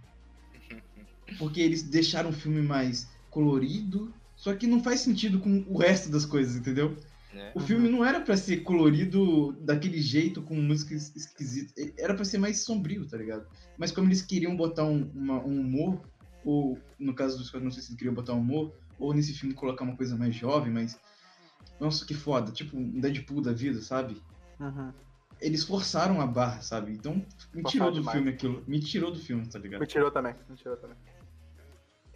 Speaker 3: Porque eles deixaram o filme mais colorido. Só que não faz sentido com o resto das coisas, entendeu?
Speaker 2: Né?
Speaker 3: O filme não era pra ser colorido daquele jeito, com música es- esquisita. Era pra ser mais sombrio, tá ligado? Mas como eles queriam botar um, uma- um humor, ou no caso do Esquadrão Suicida queriam botar um humor, ou nesse filme colocar uma coisa mais jovem, mas. Nossa, que foda. Tipo um Deadpool da vida, sabe?
Speaker 1: Uhum.
Speaker 3: eles forçaram a barra, sabe? Então me tirou
Speaker 1: Forçaram
Speaker 3: do
Speaker 1: demais.
Speaker 3: filme aquilo. Me tirou do filme, tá ligado?
Speaker 1: Me tirou também, me tirou também.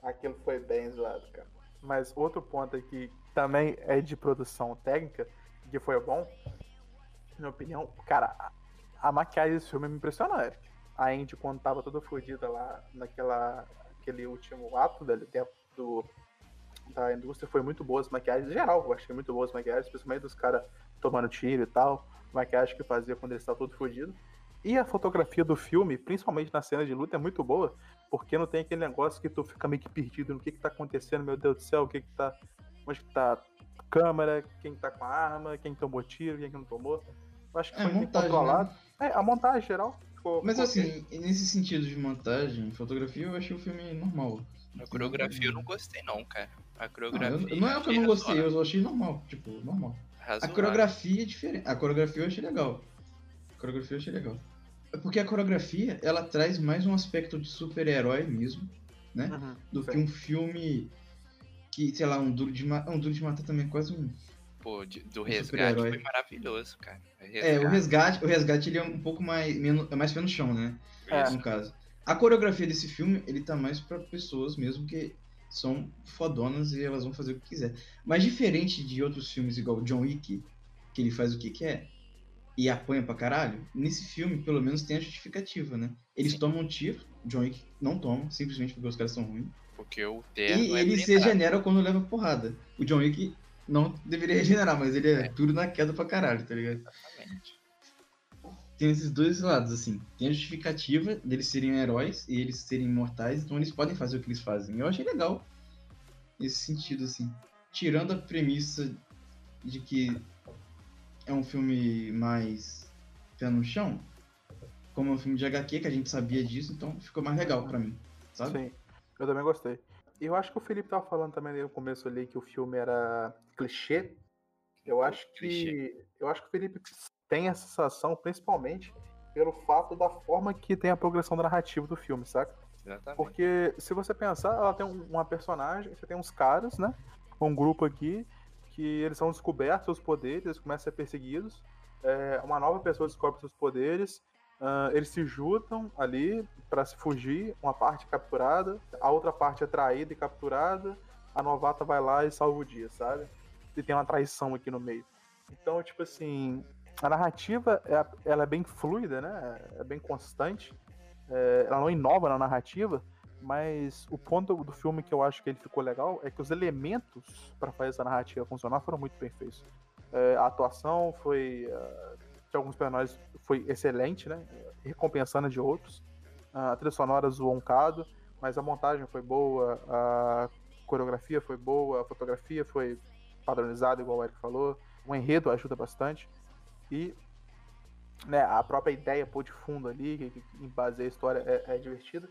Speaker 1: Aquilo foi bem zoado, cara. Mas outro ponto aqui também é de produção técnica, que foi bom, na minha opinião, cara, a, maquiagem desse filme me impressionou, Eric. A Andy, quando tava toda fodida lá naquela aquele último ato da, do, da indústria, foi muito boa as maquiagens. Em geral, eu achei muito boas as maquiagens, principalmente dos caras tomando tiro e tal. Maquiagem que fazia quando eles estavam todo fodido. E a fotografia do filme, principalmente na cena de luta, é muito boa, porque não tem aquele negócio que tu fica meio que perdido no que que tá acontecendo, meu Deus do céu, o que que tá. Onde que tá a câmera, quem tá com a arma, quem tomou tiro, quem que não tomou. Eu acho que
Speaker 3: É,
Speaker 1: foi bem
Speaker 3: montagem,
Speaker 1: controlado. É, a montagem geral ficou.
Speaker 3: Mas assim, nesse sentido de montagem, fotografia, eu achei o filme normal.
Speaker 2: A coreografia eu não gostei, não, cara. A
Speaker 3: Não,
Speaker 2: coreografia.
Speaker 3: eu- não é o que eu não gostei, eu achei normal, tipo, normal. A
Speaker 2: Razoável.
Speaker 3: coreografia é diferente. A coreografia eu achei legal. A coreografia eu achei legal. É porque a coreografia, ela traz mais um aspecto de super-herói mesmo, né?
Speaker 1: Uhum,
Speaker 3: Do
Speaker 1: sim.
Speaker 3: que um filme que, sei lá, um duro de matar. Um duro de matar também é quase um.
Speaker 2: Pô, de- do
Speaker 3: Um
Speaker 2: resgate foi maravilhoso, cara.
Speaker 3: É, o resgate, o resgate ele é um pouco mais. Menos, é mais pé no chão, né?
Speaker 1: É.
Speaker 3: No caso. A coreografia desse filme, ele tá mais pra pessoas mesmo que são fodonas e elas vão fazer o que quiser. Mas diferente de outros filmes igual John Wick, que ele faz o que quer e apanha pra caralho, nesse filme pelo menos tem a justificativa, né? Eles
Speaker 2: Sim.
Speaker 3: tomam um tiro, John Wick não toma, simplesmente porque os caras são ruins.
Speaker 2: Porque o terno
Speaker 3: E
Speaker 2: é
Speaker 3: ele se regenera quando leva porrada. O John Wick não deveria regenerar, mas ele é,
Speaker 2: É.
Speaker 3: tudo na queda pra caralho, tá ligado?
Speaker 2: Exatamente.
Speaker 3: Tem esses dois lados, assim. Tem a justificativa deles serem heróis e eles serem imortais, então eles podem fazer o que eles fazem. Eu achei legal nesse sentido, assim. Tirando a premissa de que é um filme mais pé no chão, como é um filme de HQ, que a gente sabia disso, então ficou mais legal pra mim, sabe?
Speaker 1: Sim, eu também gostei. E eu acho que o Felipe tava falando também no começo ali que o filme era clichê. Eu acho que.
Speaker 2: Clichê.
Speaker 1: Eu acho que o Felipe tem essa sensação, principalmente pelo fato da forma que tem a progressão da narrativa do filme, saca?
Speaker 2: Exatamente.
Speaker 1: Porque se você pensar, ela tem um- uma personagem, você tem uns caras, né? Um grupo aqui, que eles são descobertos seus poderes, eles começam a ser perseguidos. É, uma nova pessoa descobre seus poderes. ah, eles se juntam ali para se fugir. Uma parte é capturada, a outra parte é traída e capturada. A novata vai lá e salva o dia, sabe? E tem uma traição aqui no meio. Então, tipo assim, a narrativa é, ela é bem fluida, né? É bem constante. É, ela não inova na narrativa, mas o ponto do filme que eu acho que ele ficou legal é que os elementos para fazer essa narrativa funcionar foram muito bem feitos. É, a atuação foi ah, de alguns personagens foi excelente, né? Recompensando de outros. A trilha sonora zoou um bocado, mas a montagem foi boa, a coreografia foi boa, a fotografia foi padronizada, igual o Eric falou. O enredo ajuda bastante. E né, a própria ideia pô de fundo ali, que, que embaseia a história, é, é divertida,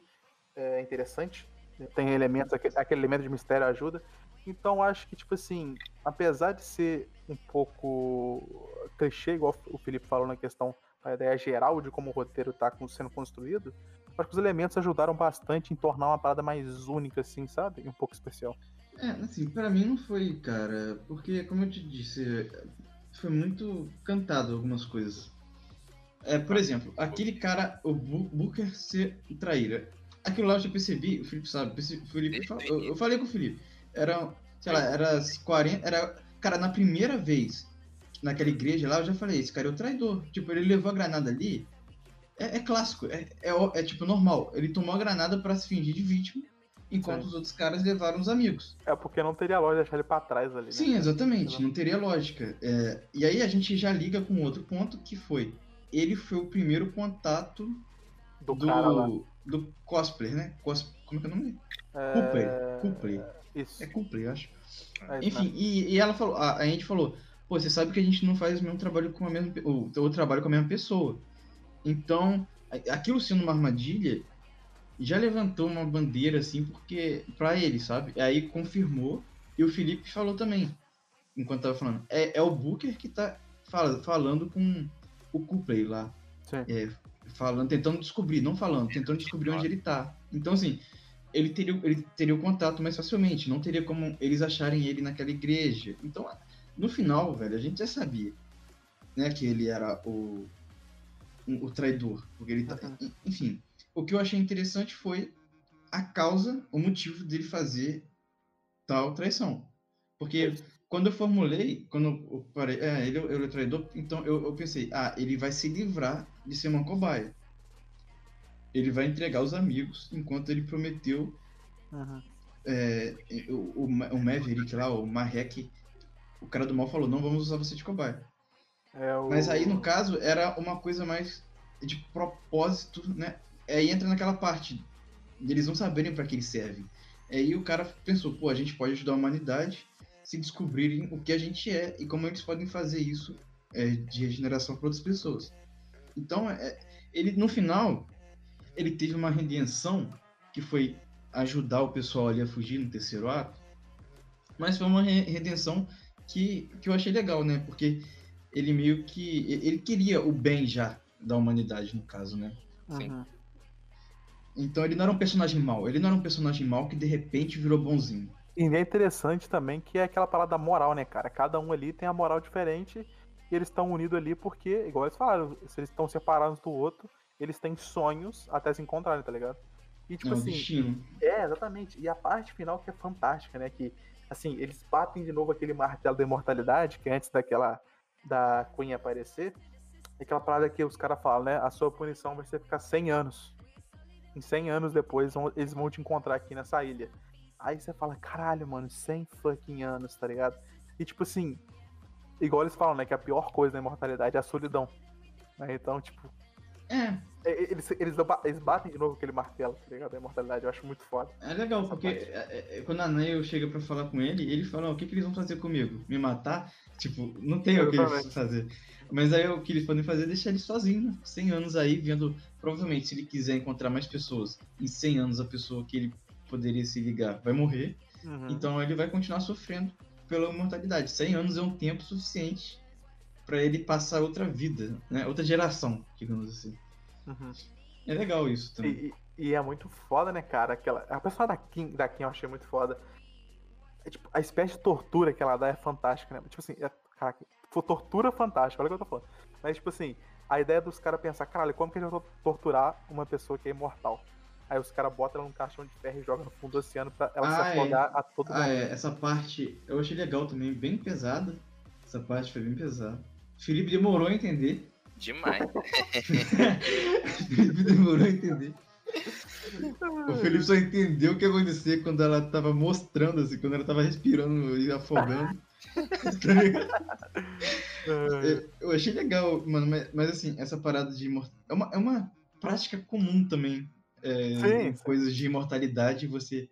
Speaker 1: é interessante. Tem elementos, aquele, aquele elemento de mistério ajuda. Então acho que, tipo assim, apesar de ser um pouco clichê, igual o Felipe falou na questão da ideia geral de como o roteiro tá con- sendo construído, acho que os elementos ajudaram bastante em tornar uma parada mais única, assim, sabe? E um pouco especial.
Speaker 3: É, assim, pra mim não foi, cara, porque, como eu te disse, foi muito cantado algumas coisas. É, por exemplo, aquele cara, o Booker ser traíra. Aquilo lá eu já percebi, o Felipe sabe, Felipe, eu, eu falei com o Felipe, era, sei lá, era 40, era, cara, na primeira vez, naquela igreja lá, eu já falei, esse cara é o traidor. Tipo, ele levou a granada ali, é, é clássico, é, é, é, tipo normal, ele tomou a granada pra se fingir de vítima, enquanto
Speaker 1: Sim.
Speaker 3: os outros caras levaram os amigos.
Speaker 1: É porque não teria lógica deixar ele pra trás ali, né?
Speaker 3: Sim, exatamente, não teria lógica. É, e aí a gente já liga com outro ponto que foi, ele foi o primeiro contato
Speaker 1: Do,
Speaker 3: do, do cosplayer, né? Cos, como é que é o nome?
Speaker 1: É...
Speaker 3: Cooper.
Speaker 1: Isso.
Speaker 3: É Cooper, eu acho.
Speaker 1: É isso
Speaker 3: Enfim,
Speaker 1: mesmo.
Speaker 3: e, e ela falou, a, a gente falou, pô, você sabe que a gente não faz o mesmo trabalho com a mesma, o, trabalho com a mesma pessoa. Então, aquilo sendo uma armadilha, já levantou uma bandeira assim, porque pra ele, sabe? Aí confirmou e o Felipe falou também, enquanto tava falando, é, é o Booker que tá fala- falando com o Copley lá, é, falando, tentando descobrir, não falando, tentando descobrir onde ele tá. Então assim, ele teria, ele teria o contato mais facilmente, não teria como eles acharem ele naquela igreja. Então, no final, velho, a gente já sabia, né, que ele era o o traidor, porque ele tá,
Speaker 1: Uhum.
Speaker 3: en- enfim, o que eu achei interessante foi a causa, o motivo dele fazer tal traição. Porque quando eu formulei, quando eu parei, é, ele, ele é traidor, então eu, eu pensei, ah, ele vai se livrar de ser uma cobaia. Ele vai entregar os amigos, enquanto ele prometeu
Speaker 1: Uhum.
Speaker 3: é, o, o, o Maverick lá, o Marek, o cara do mal falou, não vamos usar você de cobaia.
Speaker 1: É o...
Speaker 3: Mas aí, no caso, era uma coisa mais de propósito, né? Aí entra naquela parte deles não saberem para que eles servem. Aí o cara pensou, pô, a gente pode ajudar a humanidade se descobrirem o que a gente é e como eles podem fazer isso é, de regeneração para outras pessoas. Então, é, ele no final, ele teve uma redenção que foi ajudar o pessoal ali a fugir no terceiro ato, mas foi uma re- redenção que, que eu achei legal, né? Porque ele meio que. Ele queria o bem já da humanidade, no caso, né?
Speaker 2: Sim.
Speaker 1: Uhum.
Speaker 3: Então ele não era um personagem mau. Ele não era um personagem mau que de repente virou bonzinho.
Speaker 1: E é interessante também que é aquela parada da moral, né, cara? Cada um ali tem a moral diferente e eles estão unidos ali porque, igual eles falaram, se eles estão separados do outro, eles têm sonhos até se encontrarem, tá ligado? E tipo
Speaker 3: é
Speaker 1: assim,
Speaker 3: destino.
Speaker 1: é, exatamente. E a parte final que é fantástica, né? Que, assim, eles batem de novo aquele martelo da imortalidade, que é antes daquela da Queen aparecer, é aquela parada que os caras falam, né? A sua punição vai ser ficar 100 anos. Em 100 anos depois, vão- eles vão te encontrar aqui nessa ilha. Aí você fala, caralho, mano, 100 fucking anos, tá ligado? E tipo assim, igual eles falam, né? Que a pior coisa da imortalidade é a solidão. Né? Então, tipo,
Speaker 3: É,
Speaker 1: eles, eles, ba- eles batem de novo aquele martelo, tá ligado? Da imortalidade, eu acho muito foda.
Speaker 3: é legal, porque
Speaker 1: parte.
Speaker 3: é, é, quando a Nail chega pra falar com ele, ele fala, o que, que eles vão fazer comigo? Me matar? Tipo, não tem o que eles fazer. Mas aí o que eles podem fazer é deixar ele sozinho, né? 100 anos aí, vendo. Provavelmente, se ele quiser encontrar mais pessoas, em 100 anos a pessoa que ele poderia se ligar vai morrer.
Speaker 1: Uhum.
Speaker 3: Então ele vai continuar sofrendo pela imortalidade. 100 anos é um tempo suficiente pra ele passar outra vida, né? Outra geração, digamos assim.
Speaker 1: Uhum.
Speaker 3: É legal isso também.
Speaker 1: E, e- é muito foda, né, cara? Aquela, a pessoa da Kim, da Kim eu achei muito foda. É, tipo, a espécie de tortura que ela dá é fantástica, né? Tipo assim, é, caraca, foi tortura fantástica, olha o que eu tô falando. Mas, tipo assim, a ideia dos caras pensar, caralho, como que a gente vai torturar uma pessoa que é imortal? Aí os caras botam ela num caixão de ferro e jogam no fundo do oceano pra ela
Speaker 3: Ah,
Speaker 1: se
Speaker 3: é.
Speaker 1: afogar a todo
Speaker 3: Ah, é, essa parte eu achei legal também, bem pesada. Essa parte foi bem pesada. Felipe demorou a entender.
Speaker 2: Demais.
Speaker 3: Felipe demorou a entender. O Felipe só entendeu o que ia acontecer quando ela tava mostrando, assim, quando ela tava respirando e afogando. Tá?
Speaker 1: É,
Speaker 3: Eu achei legal, mano, mas, mas, assim, essa parada de é uma, é uma prática comum também. é,
Speaker 1: Sim,
Speaker 3: coisas de imortalidade, você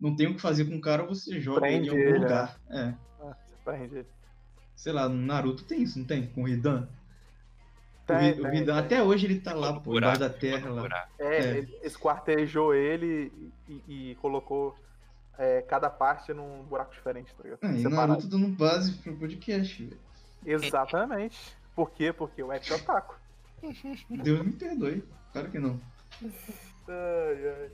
Speaker 3: não tem o que fazer com o cara, você joga ele em
Speaker 1: Prende
Speaker 3: algum
Speaker 1: ele,
Speaker 3: lugar. É.
Speaker 1: ah, você prende.
Speaker 3: Sei lá, no Naruto tem isso, não tem? Com o Hidan? Hi- o Hidan,
Speaker 1: tem.
Speaker 3: até hoje ele tá lá, pô,
Speaker 2: buraco,
Speaker 3: da terra lá.
Speaker 2: buraco.
Speaker 1: É,
Speaker 3: É.
Speaker 1: ele esquartejou ele e, e colocou é, cada parte num buraco diferente, tá ligado?
Speaker 3: Ah, e
Speaker 1: Separado.
Speaker 3: Naruto dando base pro podcast, velho.
Speaker 1: Exatamente. Por quê? Porque o Ed é otaku.
Speaker 3: Deus me perdoe. Claro que não.
Speaker 1: Ai, ai.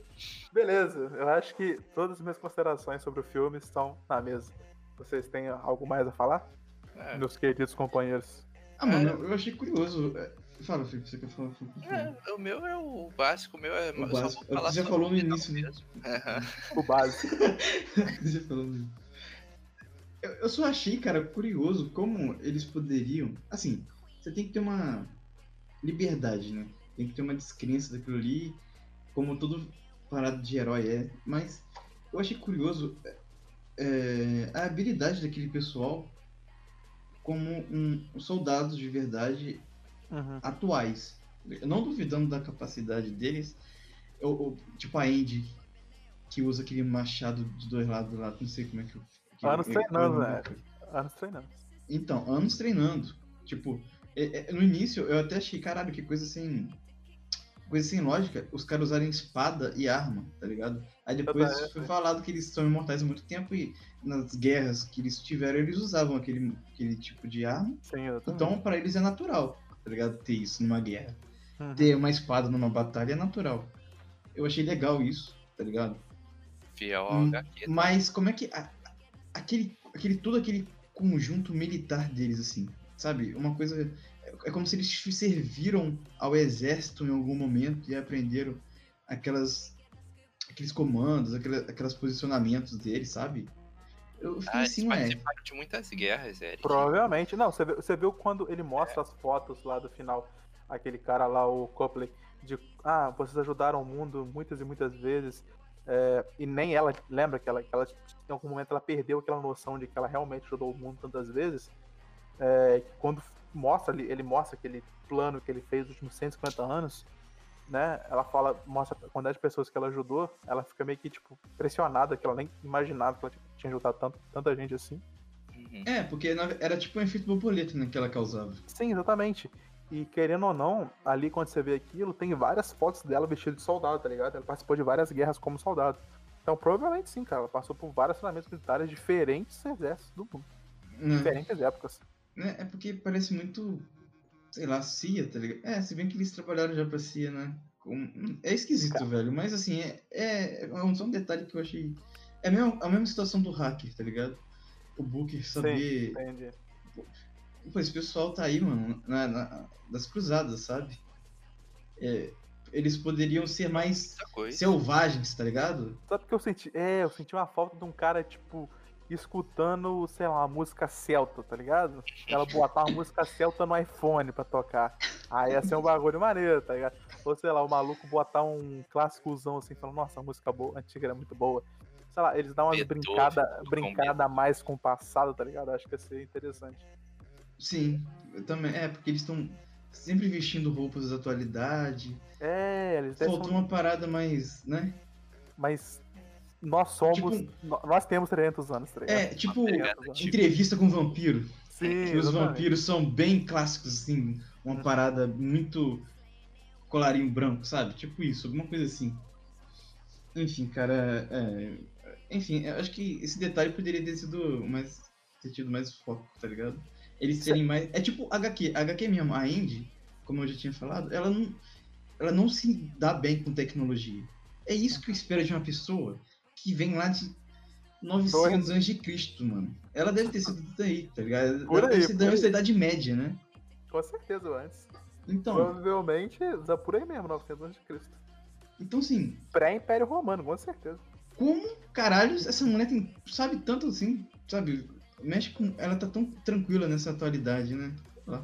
Speaker 1: Beleza, eu acho que todas as minhas considerações sobre o filme estão na mesa. Vocês têm algo mais a falar?
Speaker 2: É,
Speaker 1: Meus queridos companheiros.
Speaker 3: Ah, mano, eu achei curioso. É, Fala, Felipe, você quer falar? Felipe?
Speaker 2: é, o meu é o básico, o meu é.
Speaker 3: O
Speaker 2: eu só
Speaker 3: básico. É você
Speaker 2: sobre
Speaker 3: falou no início, né?
Speaker 2: mesmo. Aham.
Speaker 1: O básico.
Speaker 3: Você falando. Eu, eu só achei, cara, curioso como eles poderiam. Assim, você tem que ter uma liberdade, né? Tem que ter uma descrença daquilo ali, como todo parado de herói é. Mas eu achei curioso é, a habilidade daquele pessoal como um, soldados de verdade
Speaker 1: Uhum.
Speaker 3: atuais. Não duvidando da capacidade deles, ou, ou, tipo a Indy, que usa aquele machado de dois lados lá, não sei como é que eu. que-
Speaker 1: Anos
Speaker 3: que-
Speaker 1: treinando, né? Anos treinando.
Speaker 3: Então, anos treinando. Tipo, é- é- no início eu até achei, caralho, que coisa sem. Coisa sem lógica, os caras usarem espada e arma, tá ligado? Aí depois
Speaker 1: é,
Speaker 3: foi
Speaker 1: é.
Speaker 3: falado que eles são imortais há muito tempo e nas guerras que eles tiveram, eles usavam aquele, aquele tipo de arma.
Speaker 1: Sim.
Speaker 3: Então, pra eles é natural, tá ligado? Ter isso numa guerra
Speaker 1: Uhum.
Speaker 3: ter uma espada numa batalha é natural. Eu achei legal isso, tá ligado?
Speaker 2: Fiel ao
Speaker 3: Hum,
Speaker 2: HQ.
Speaker 3: Mas como é que. a- aquele, aquele, todo aquele conjunto militar deles, assim, sabe? Uma coisa. É, é como se eles serviram ao exército em algum momento e aprenderam aquelas. aqueles comandos, aquelas, aqueles posicionamentos deles, sabe? Eu fiquei
Speaker 2: Ah,
Speaker 3: assim, ué.
Speaker 2: participaram de muitas guerras, Eric.
Speaker 1: Provavelmente. Não, você viu, você viu quando ele mostra as fotos lá do final, aquele cara lá, o Copley, de ah, vocês ajudaram o mundo muitas e muitas vezes. é, e nem ela lembra que ela, que ela, em algum momento, ela perdeu aquela noção de que ela realmente ajudou o mundo tantas vezes. É, que quando mostra ali, ele mostra aquele plano que ele fez nos últimos 150 anos, né? Ela fala, mostra a quantidade de pessoas que ela ajudou, ela fica meio que, tipo, pressionada, que ela nem imaginava que ela tipo, tinha ajudado tanto, tanta gente assim.
Speaker 2: Uhum.
Speaker 3: É, porque era tipo um efeito borboleta né, que ela causava.
Speaker 1: Sim, exatamente. E querendo ou não, ali quando você vê aquilo, tem várias fotos dela vestida de soldado, tá ligado? Ela participou de várias guerras como soldado. Então, provavelmente sim, cara. Ela passou por vários treinamentos militares de diferentes exércitos do mundo.
Speaker 3: Né?
Speaker 1: Diferentes épocas.
Speaker 3: Né, É porque parece muito, sei lá, CIA, tá ligado? É, se bem que eles trabalharam já pra CIA, né? Com- É esquisito, velho. Mas assim, é, é, é um, só um detalhe que eu achei. É a mesma, a mesma situação do hacker, tá ligado? O Booker saber.
Speaker 1: Entendi.
Speaker 3: Pô, esse pessoal tá aí, mano, na, na- das cruzadas, sabe? É, eles poderiam ser mais selvagens, tá ligado?
Speaker 1: Sabe o que eu senti? É, eu senti uma falta de um cara, tipo, escutando, sei lá, uma música celta, tá ligado? Ela botar uma música celta no iPhone pra tocar. Aí ia ser um bagulho maneiro, tá ligado? Ou sei lá, o maluco botar um clássicozão assim, falando, nossa, a música boa, antiga era muito boa. Sei lá, eles dão umas
Speaker 2: Beethoven,
Speaker 1: brincada, brincada a mais com o passado, tá ligado? Acho que ia ser interessante.
Speaker 3: Sim, eu também. É, porque eles estão sempre vestindo roupas da atualidade.
Speaker 1: É, eles devem
Speaker 3: Faltou uma parada mais, né?
Speaker 1: Mas nós somos.
Speaker 3: Tipo-
Speaker 1: Nós temos 300 anos, tá?
Speaker 3: É, tipo, entrevista com vampiro.
Speaker 1: Sim,
Speaker 3: os vampiros são bem clássicos, assim. Uma parada muito colarinho branco, sabe? Tipo isso, alguma coisa assim. Enfim, cara. é, Enfim, eu acho que esse detalhe poderia ter sido mais. ter tido mais foco, tá ligado? Eles serem mais. É tipo HQ. HQ mesmo, a Indy, como eu já tinha falado, ela não. Ela não se dá bem com tecnologia. É isso que eu espero de uma pessoa que vem lá de 900 anos de Cristo, mano. Ela deve ter sido tudo aí, tá ligado?
Speaker 1: Por
Speaker 3: Ela
Speaker 1: aí,
Speaker 3: deve ser da Idade Média, né?
Speaker 1: Com certeza antes.
Speaker 3: Então,
Speaker 1: Provavelmente, dá por aí mesmo, 900 anos de Cristo.
Speaker 3: então assim,
Speaker 1: Pré-Império Romano, com certeza.
Speaker 3: como caralho essa mulher tem, sabe tanto assim, sabe? Mexe com. Ela tá tão tranquila nessa atualidade, né?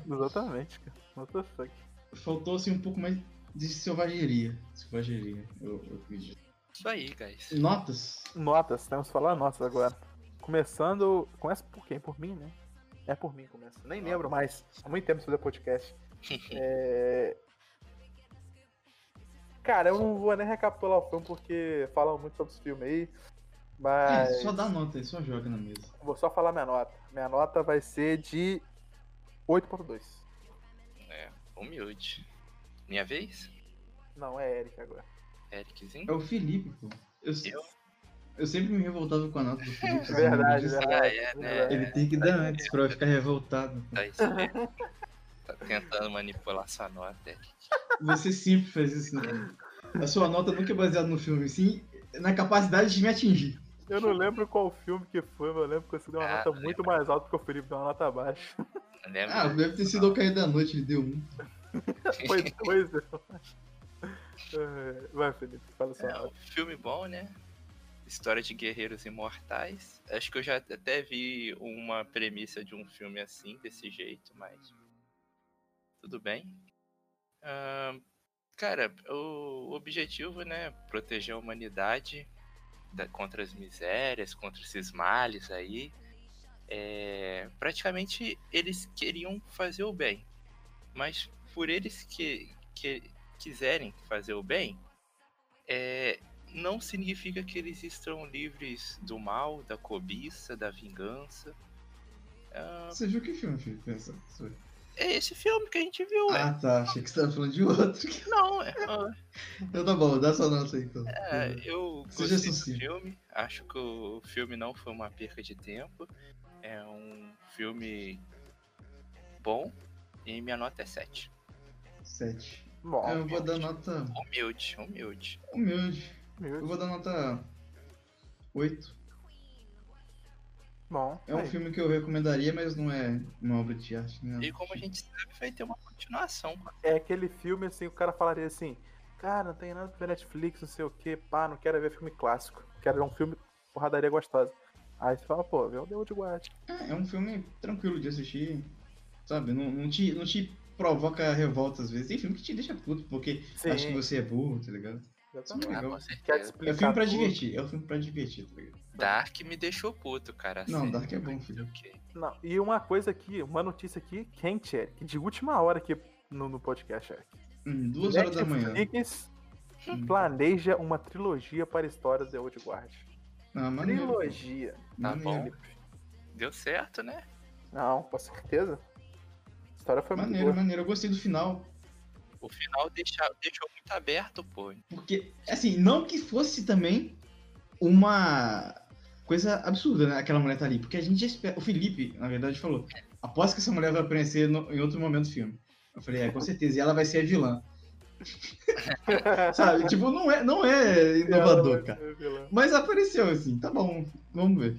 Speaker 1: Exatamente, cara. What the fuck?
Speaker 3: Faltou assim um pouco mais de selvageria. Selvageria, eu, eu acredito.
Speaker 2: Isso aí, guys.
Speaker 3: Notas?
Speaker 1: Notas, temos que falar notas agora. Começando. Começa por quem? Por mim, né? É por mim que começa. Nem lembro mais. Há muito tempo fazer podcast. É... Cara, eu não vou nem recapitular o filme porque falam muito sobre esse filme aí.
Speaker 3: É,
Speaker 1: Mas.
Speaker 3: só dá nota aí, só joga na mesa.
Speaker 1: Vou só falar minha nota. Minha nota vai ser de 8.2.
Speaker 2: É, humilde. Minha vez?
Speaker 1: Não, é Eric agora.
Speaker 2: Ericzinho?
Speaker 3: É o Felipe, pô. Eu,
Speaker 2: Eu?
Speaker 3: eu sempre me revoltava com a nota do Felipe. assim,
Speaker 1: Verdade,
Speaker 2: Ah,
Speaker 1: verdade.
Speaker 2: é, né?
Speaker 3: Ele tem que dar antes pra eu ficar revoltado.
Speaker 2: Tá, isso mesmo. tá tentando manipular sua nota, Eric.
Speaker 3: Você sempre faz isso, né? A sua nota nunca é baseada no filme, sim na capacidade de me atingir.
Speaker 1: Eu não lembro qual filme que foi, mas eu lembro que você deu uma
Speaker 2: Ah,
Speaker 1: nota
Speaker 2: não
Speaker 1: muito mais alta que o Felipe deu uma nota baixa.
Speaker 3: Ah, deve ter sido o cair da noite, ele deu um.
Speaker 1: Foi dois, eu acho. É, Vai, Felipe, fala sua
Speaker 2: É, um filme bom, né? História de guerreiros imortais. Acho que eu já até vi uma premissa de um filme assim, desse jeito, mas. Tudo bem. Ahn, cara, o objetivo, né? Proteger a humanidade da- contra as misérias, contra esses males aí. É, praticamente eles queriam fazer o bem. Mas por eles que, que quiserem fazer o bem, é, não significa que eles estão livres do mal, da cobiça, da vingança. Ah,
Speaker 3: Você viu que filme? Pensa.
Speaker 2: é esse filme que a gente viu, é.
Speaker 3: Ah, tá. Achei que você tava falando de outro.
Speaker 2: Não, é.
Speaker 3: Então tá bom, dá sua nota aí, então.
Speaker 2: é, eu
Speaker 3: Seja
Speaker 2: gostei do filme. Acho que o filme não foi uma perca de tempo. É um filme bom. E minha nota é 7.
Speaker 3: Sete.
Speaker 1: Bom,
Speaker 3: Eu vou dar nota
Speaker 2: Humilde, humilde.
Speaker 3: humilde.
Speaker 1: meu,
Speaker 3: Eu vou dar nota 8.
Speaker 1: bom.
Speaker 3: É um
Speaker 1: aí.
Speaker 3: filme que eu recomendaria, mas não é uma obra de arte. Né?
Speaker 2: E como a gente sabe, vai ter uma continuação.
Speaker 1: É aquele filme assim, o cara falaria assim, cara, não tem nada pra ver Netflix, não sei o que, pá, não quero ver filme clássico. Quero ver um filme porradaria gostosa. Aí você fala, pô, vê o The Old Guard.
Speaker 3: É, é um filme tranquilo de assistir. Sabe? Não, não, te, não te provoca revolta às vezes. Tem filme que te deixa puto, porque
Speaker 1: Sim.
Speaker 3: acha que você é burro, tá ligado?
Speaker 1: Exatamente.
Speaker 2: Ah,
Speaker 1: te
Speaker 2: certeza.
Speaker 3: É
Speaker 1: explicar
Speaker 3: filme pra
Speaker 1: tudo.
Speaker 3: divertir. É um filme pra divertir, tá ligado?
Speaker 2: Dark me deixou puto, cara.
Speaker 3: Não,
Speaker 2: assim.
Speaker 3: Dark é bom, filho.
Speaker 2: Ok.
Speaker 1: Não, e uma coisa aqui, uma notícia aqui, quente, Eric, de última hora aqui no, no podcast, Eric.
Speaker 3: Hum, duas horas da manhã.
Speaker 1: Netflix
Speaker 3: Hum.
Speaker 1: planeja uma trilogia para a história do The Old Guard.
Speaker 3: Ah, maneiro.
Speaker 1: Trilogia.
Speaker 2: Tá
Speaker 3: Maneiro.
Speaker 2: bom. Deu certo, né?
Speaker 1: Não, com certeza. História foi muito
Speaker 3: Maneiro,
Speaker 1: boa.
Speaker 3: maneiro. Eu gostei do final.
Speaker 2: O final deixa, deixou muito aberto, pô.
Speaker 3: Porque, assim, não que fosse também uma coisa absurda, né? Aquela mulher tá ali. Porque a gente já espera. O Felipe, na verdade, falou: após que essa mulher vai aparecer no- em outro momento do filme. Eu falei, é, com certeza. E ela vai ser a vilã. Sabe? tipo, não é, não é inovador, cara. Mas apareceu, assim, tá bom. Vamos ver.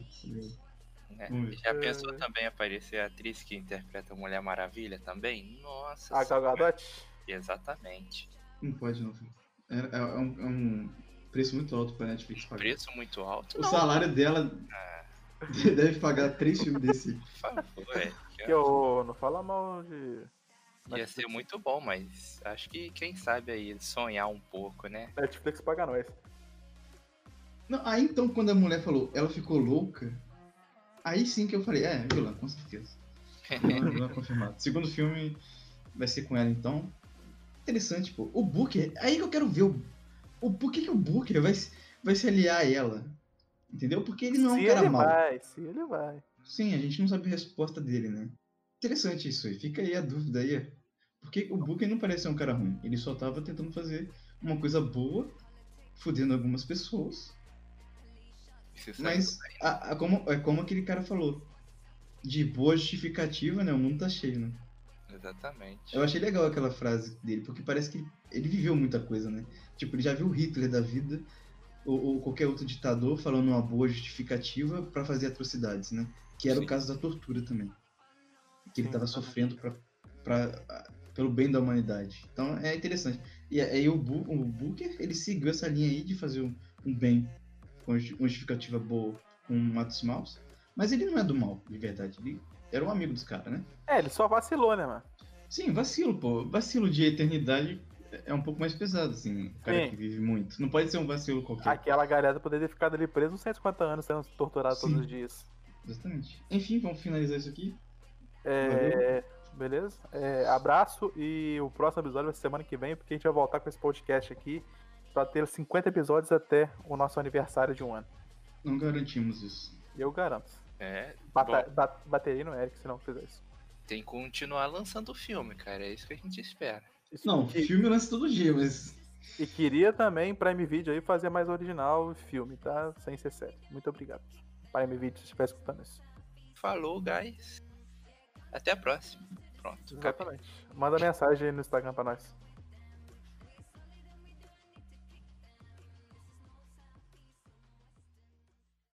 Speaker 2: Né?
Speaker 3: Ver.
Speaker 2: Já pensou
Speaker 1: É.
Speaker 2: também aparecer a atriz que interpreta a Mulher Maravilha também? Nossa
Speaker 1: A Gal. Gadot?
Speaker 2: Exatamente.
Speaker 3: Não pode, não. filho. É, é- é um, é um preço muito alto pra Netflix pagar.
Speaker 2: Preço muito alto?
Speaker 3: O
Speaker 2: Não,
Speaker 3: salário dela deve pagar três filmes desse.
Speaker 2: por favor, é.
Speaker 1: Que eu não fala mal de.
Speaker 2: Ia ser muito bom, mas acho que quem sabe aí sonhar um pouco, né?
Speaker 1: Netflix paga nós.
Speaker 3: Não, aí então, quando a mulher falou, ela ficou louca, aí sim que eu falei, é, vilã, com certeza. Vilã, vilã confirmado. Segundo filme vai ser com ela então. Interessante, pô. O Booker, aí que eu quero ver o. o por que, que o Booker vai, se- vai se aliar a ela? Entendeu? Porque ele não é um
Speaker 1: se
Speaker 3: cara
Speaker 1: ele
Speaker 3: mau.
Speaker 1: vai, se ele vai.
Speaker 3: Sim, a gente não sabe a resposta dele, né? Interessante isso aí. Fica aí a dúvida aí. Porque o Booker não parece ser um cara ruim. Ele só tava tentando fazer uma coisa boa, fudendo algumas pessoas. Mas a- a- como, é como aquele cara falou. De boa justificativa, né? O mundo tá cheio, né?
Speaker 2: Exatamente.
Speaker 3: Eu achei legal aquela frase dele, porque parece que ele viveu muita coisa, né? Tipo, ele já viu o Hitler da vida, ou, ou qualquer outro ditador falando uma boa justificativa pra fazer atrocidades, né? Que era
Speaker 2: Sim.
Speaker 3: o caso da tortura também. Que ele
Speaker 1: Sim,
Speaker 3: tava
Speaker 1: exatamente.
Speaker 3: sofrendo pra, pra, pelo bem da humanidade. Então é interessante. E aí o, Bu, o Booker, ele seguiu essa linha aí de fazer um, um bem com uma justificativa boa com Matos Maus. Mas ele não é do mal, de verdade. Ele era um amigo dos caras, né?
Speaker 1: É, ele só vacilou, né, mano?
Speaker 3: Sim, vacilo, pô. Vacilo de eternidade é um pouco mais pesado, assim. O cara
Speaker 1: Sim.
Speaker 3: que vive muito. Não pode ser um vacilo qualquer.
Speaker 1: Aquela galera poderia ter ficado ali preso uns 150 anos sendo torturado
Speaker 3: Sim.
Speaker 1: todos os dias.
Speaker 3: Exatamente. Enfim, vamos finalizar isso aqui.
Speaker 1: É, beleza? É, abraço e o próximo episódio vai ser semana que vem, porque a gente vai voltar com esse podcast aqui pra ter 50 episódios até o nosso aniversário de um ano.
Speaker 3: Não garantimos isso.
Speaker 1: Eu garanto.
Speaker 2: É,
Speaker 1: Bata
Speaker 2: bom,
Speaker 1: ba- bateria no Eric se não fizer isso.
Speaker 2: tem que continuar lançando o filme, cara. É isso que a gente espera.
Speaker 1: Isso
Speaker 3: Não,
Speaker 1: que-
Speaker 3: filme lança todo dia, mas.
Speaker 1: E queria também Prime Video aí fazer mais original filme, tá? Sem ser sério. Muito obrigado. Prime Video, se estiver escutando isso.
Speaker 2: Falou, guys. Até a próxima. Pronto.
Speaker 1: Exatamente. Manda mensagem aí no Instagram pra nós.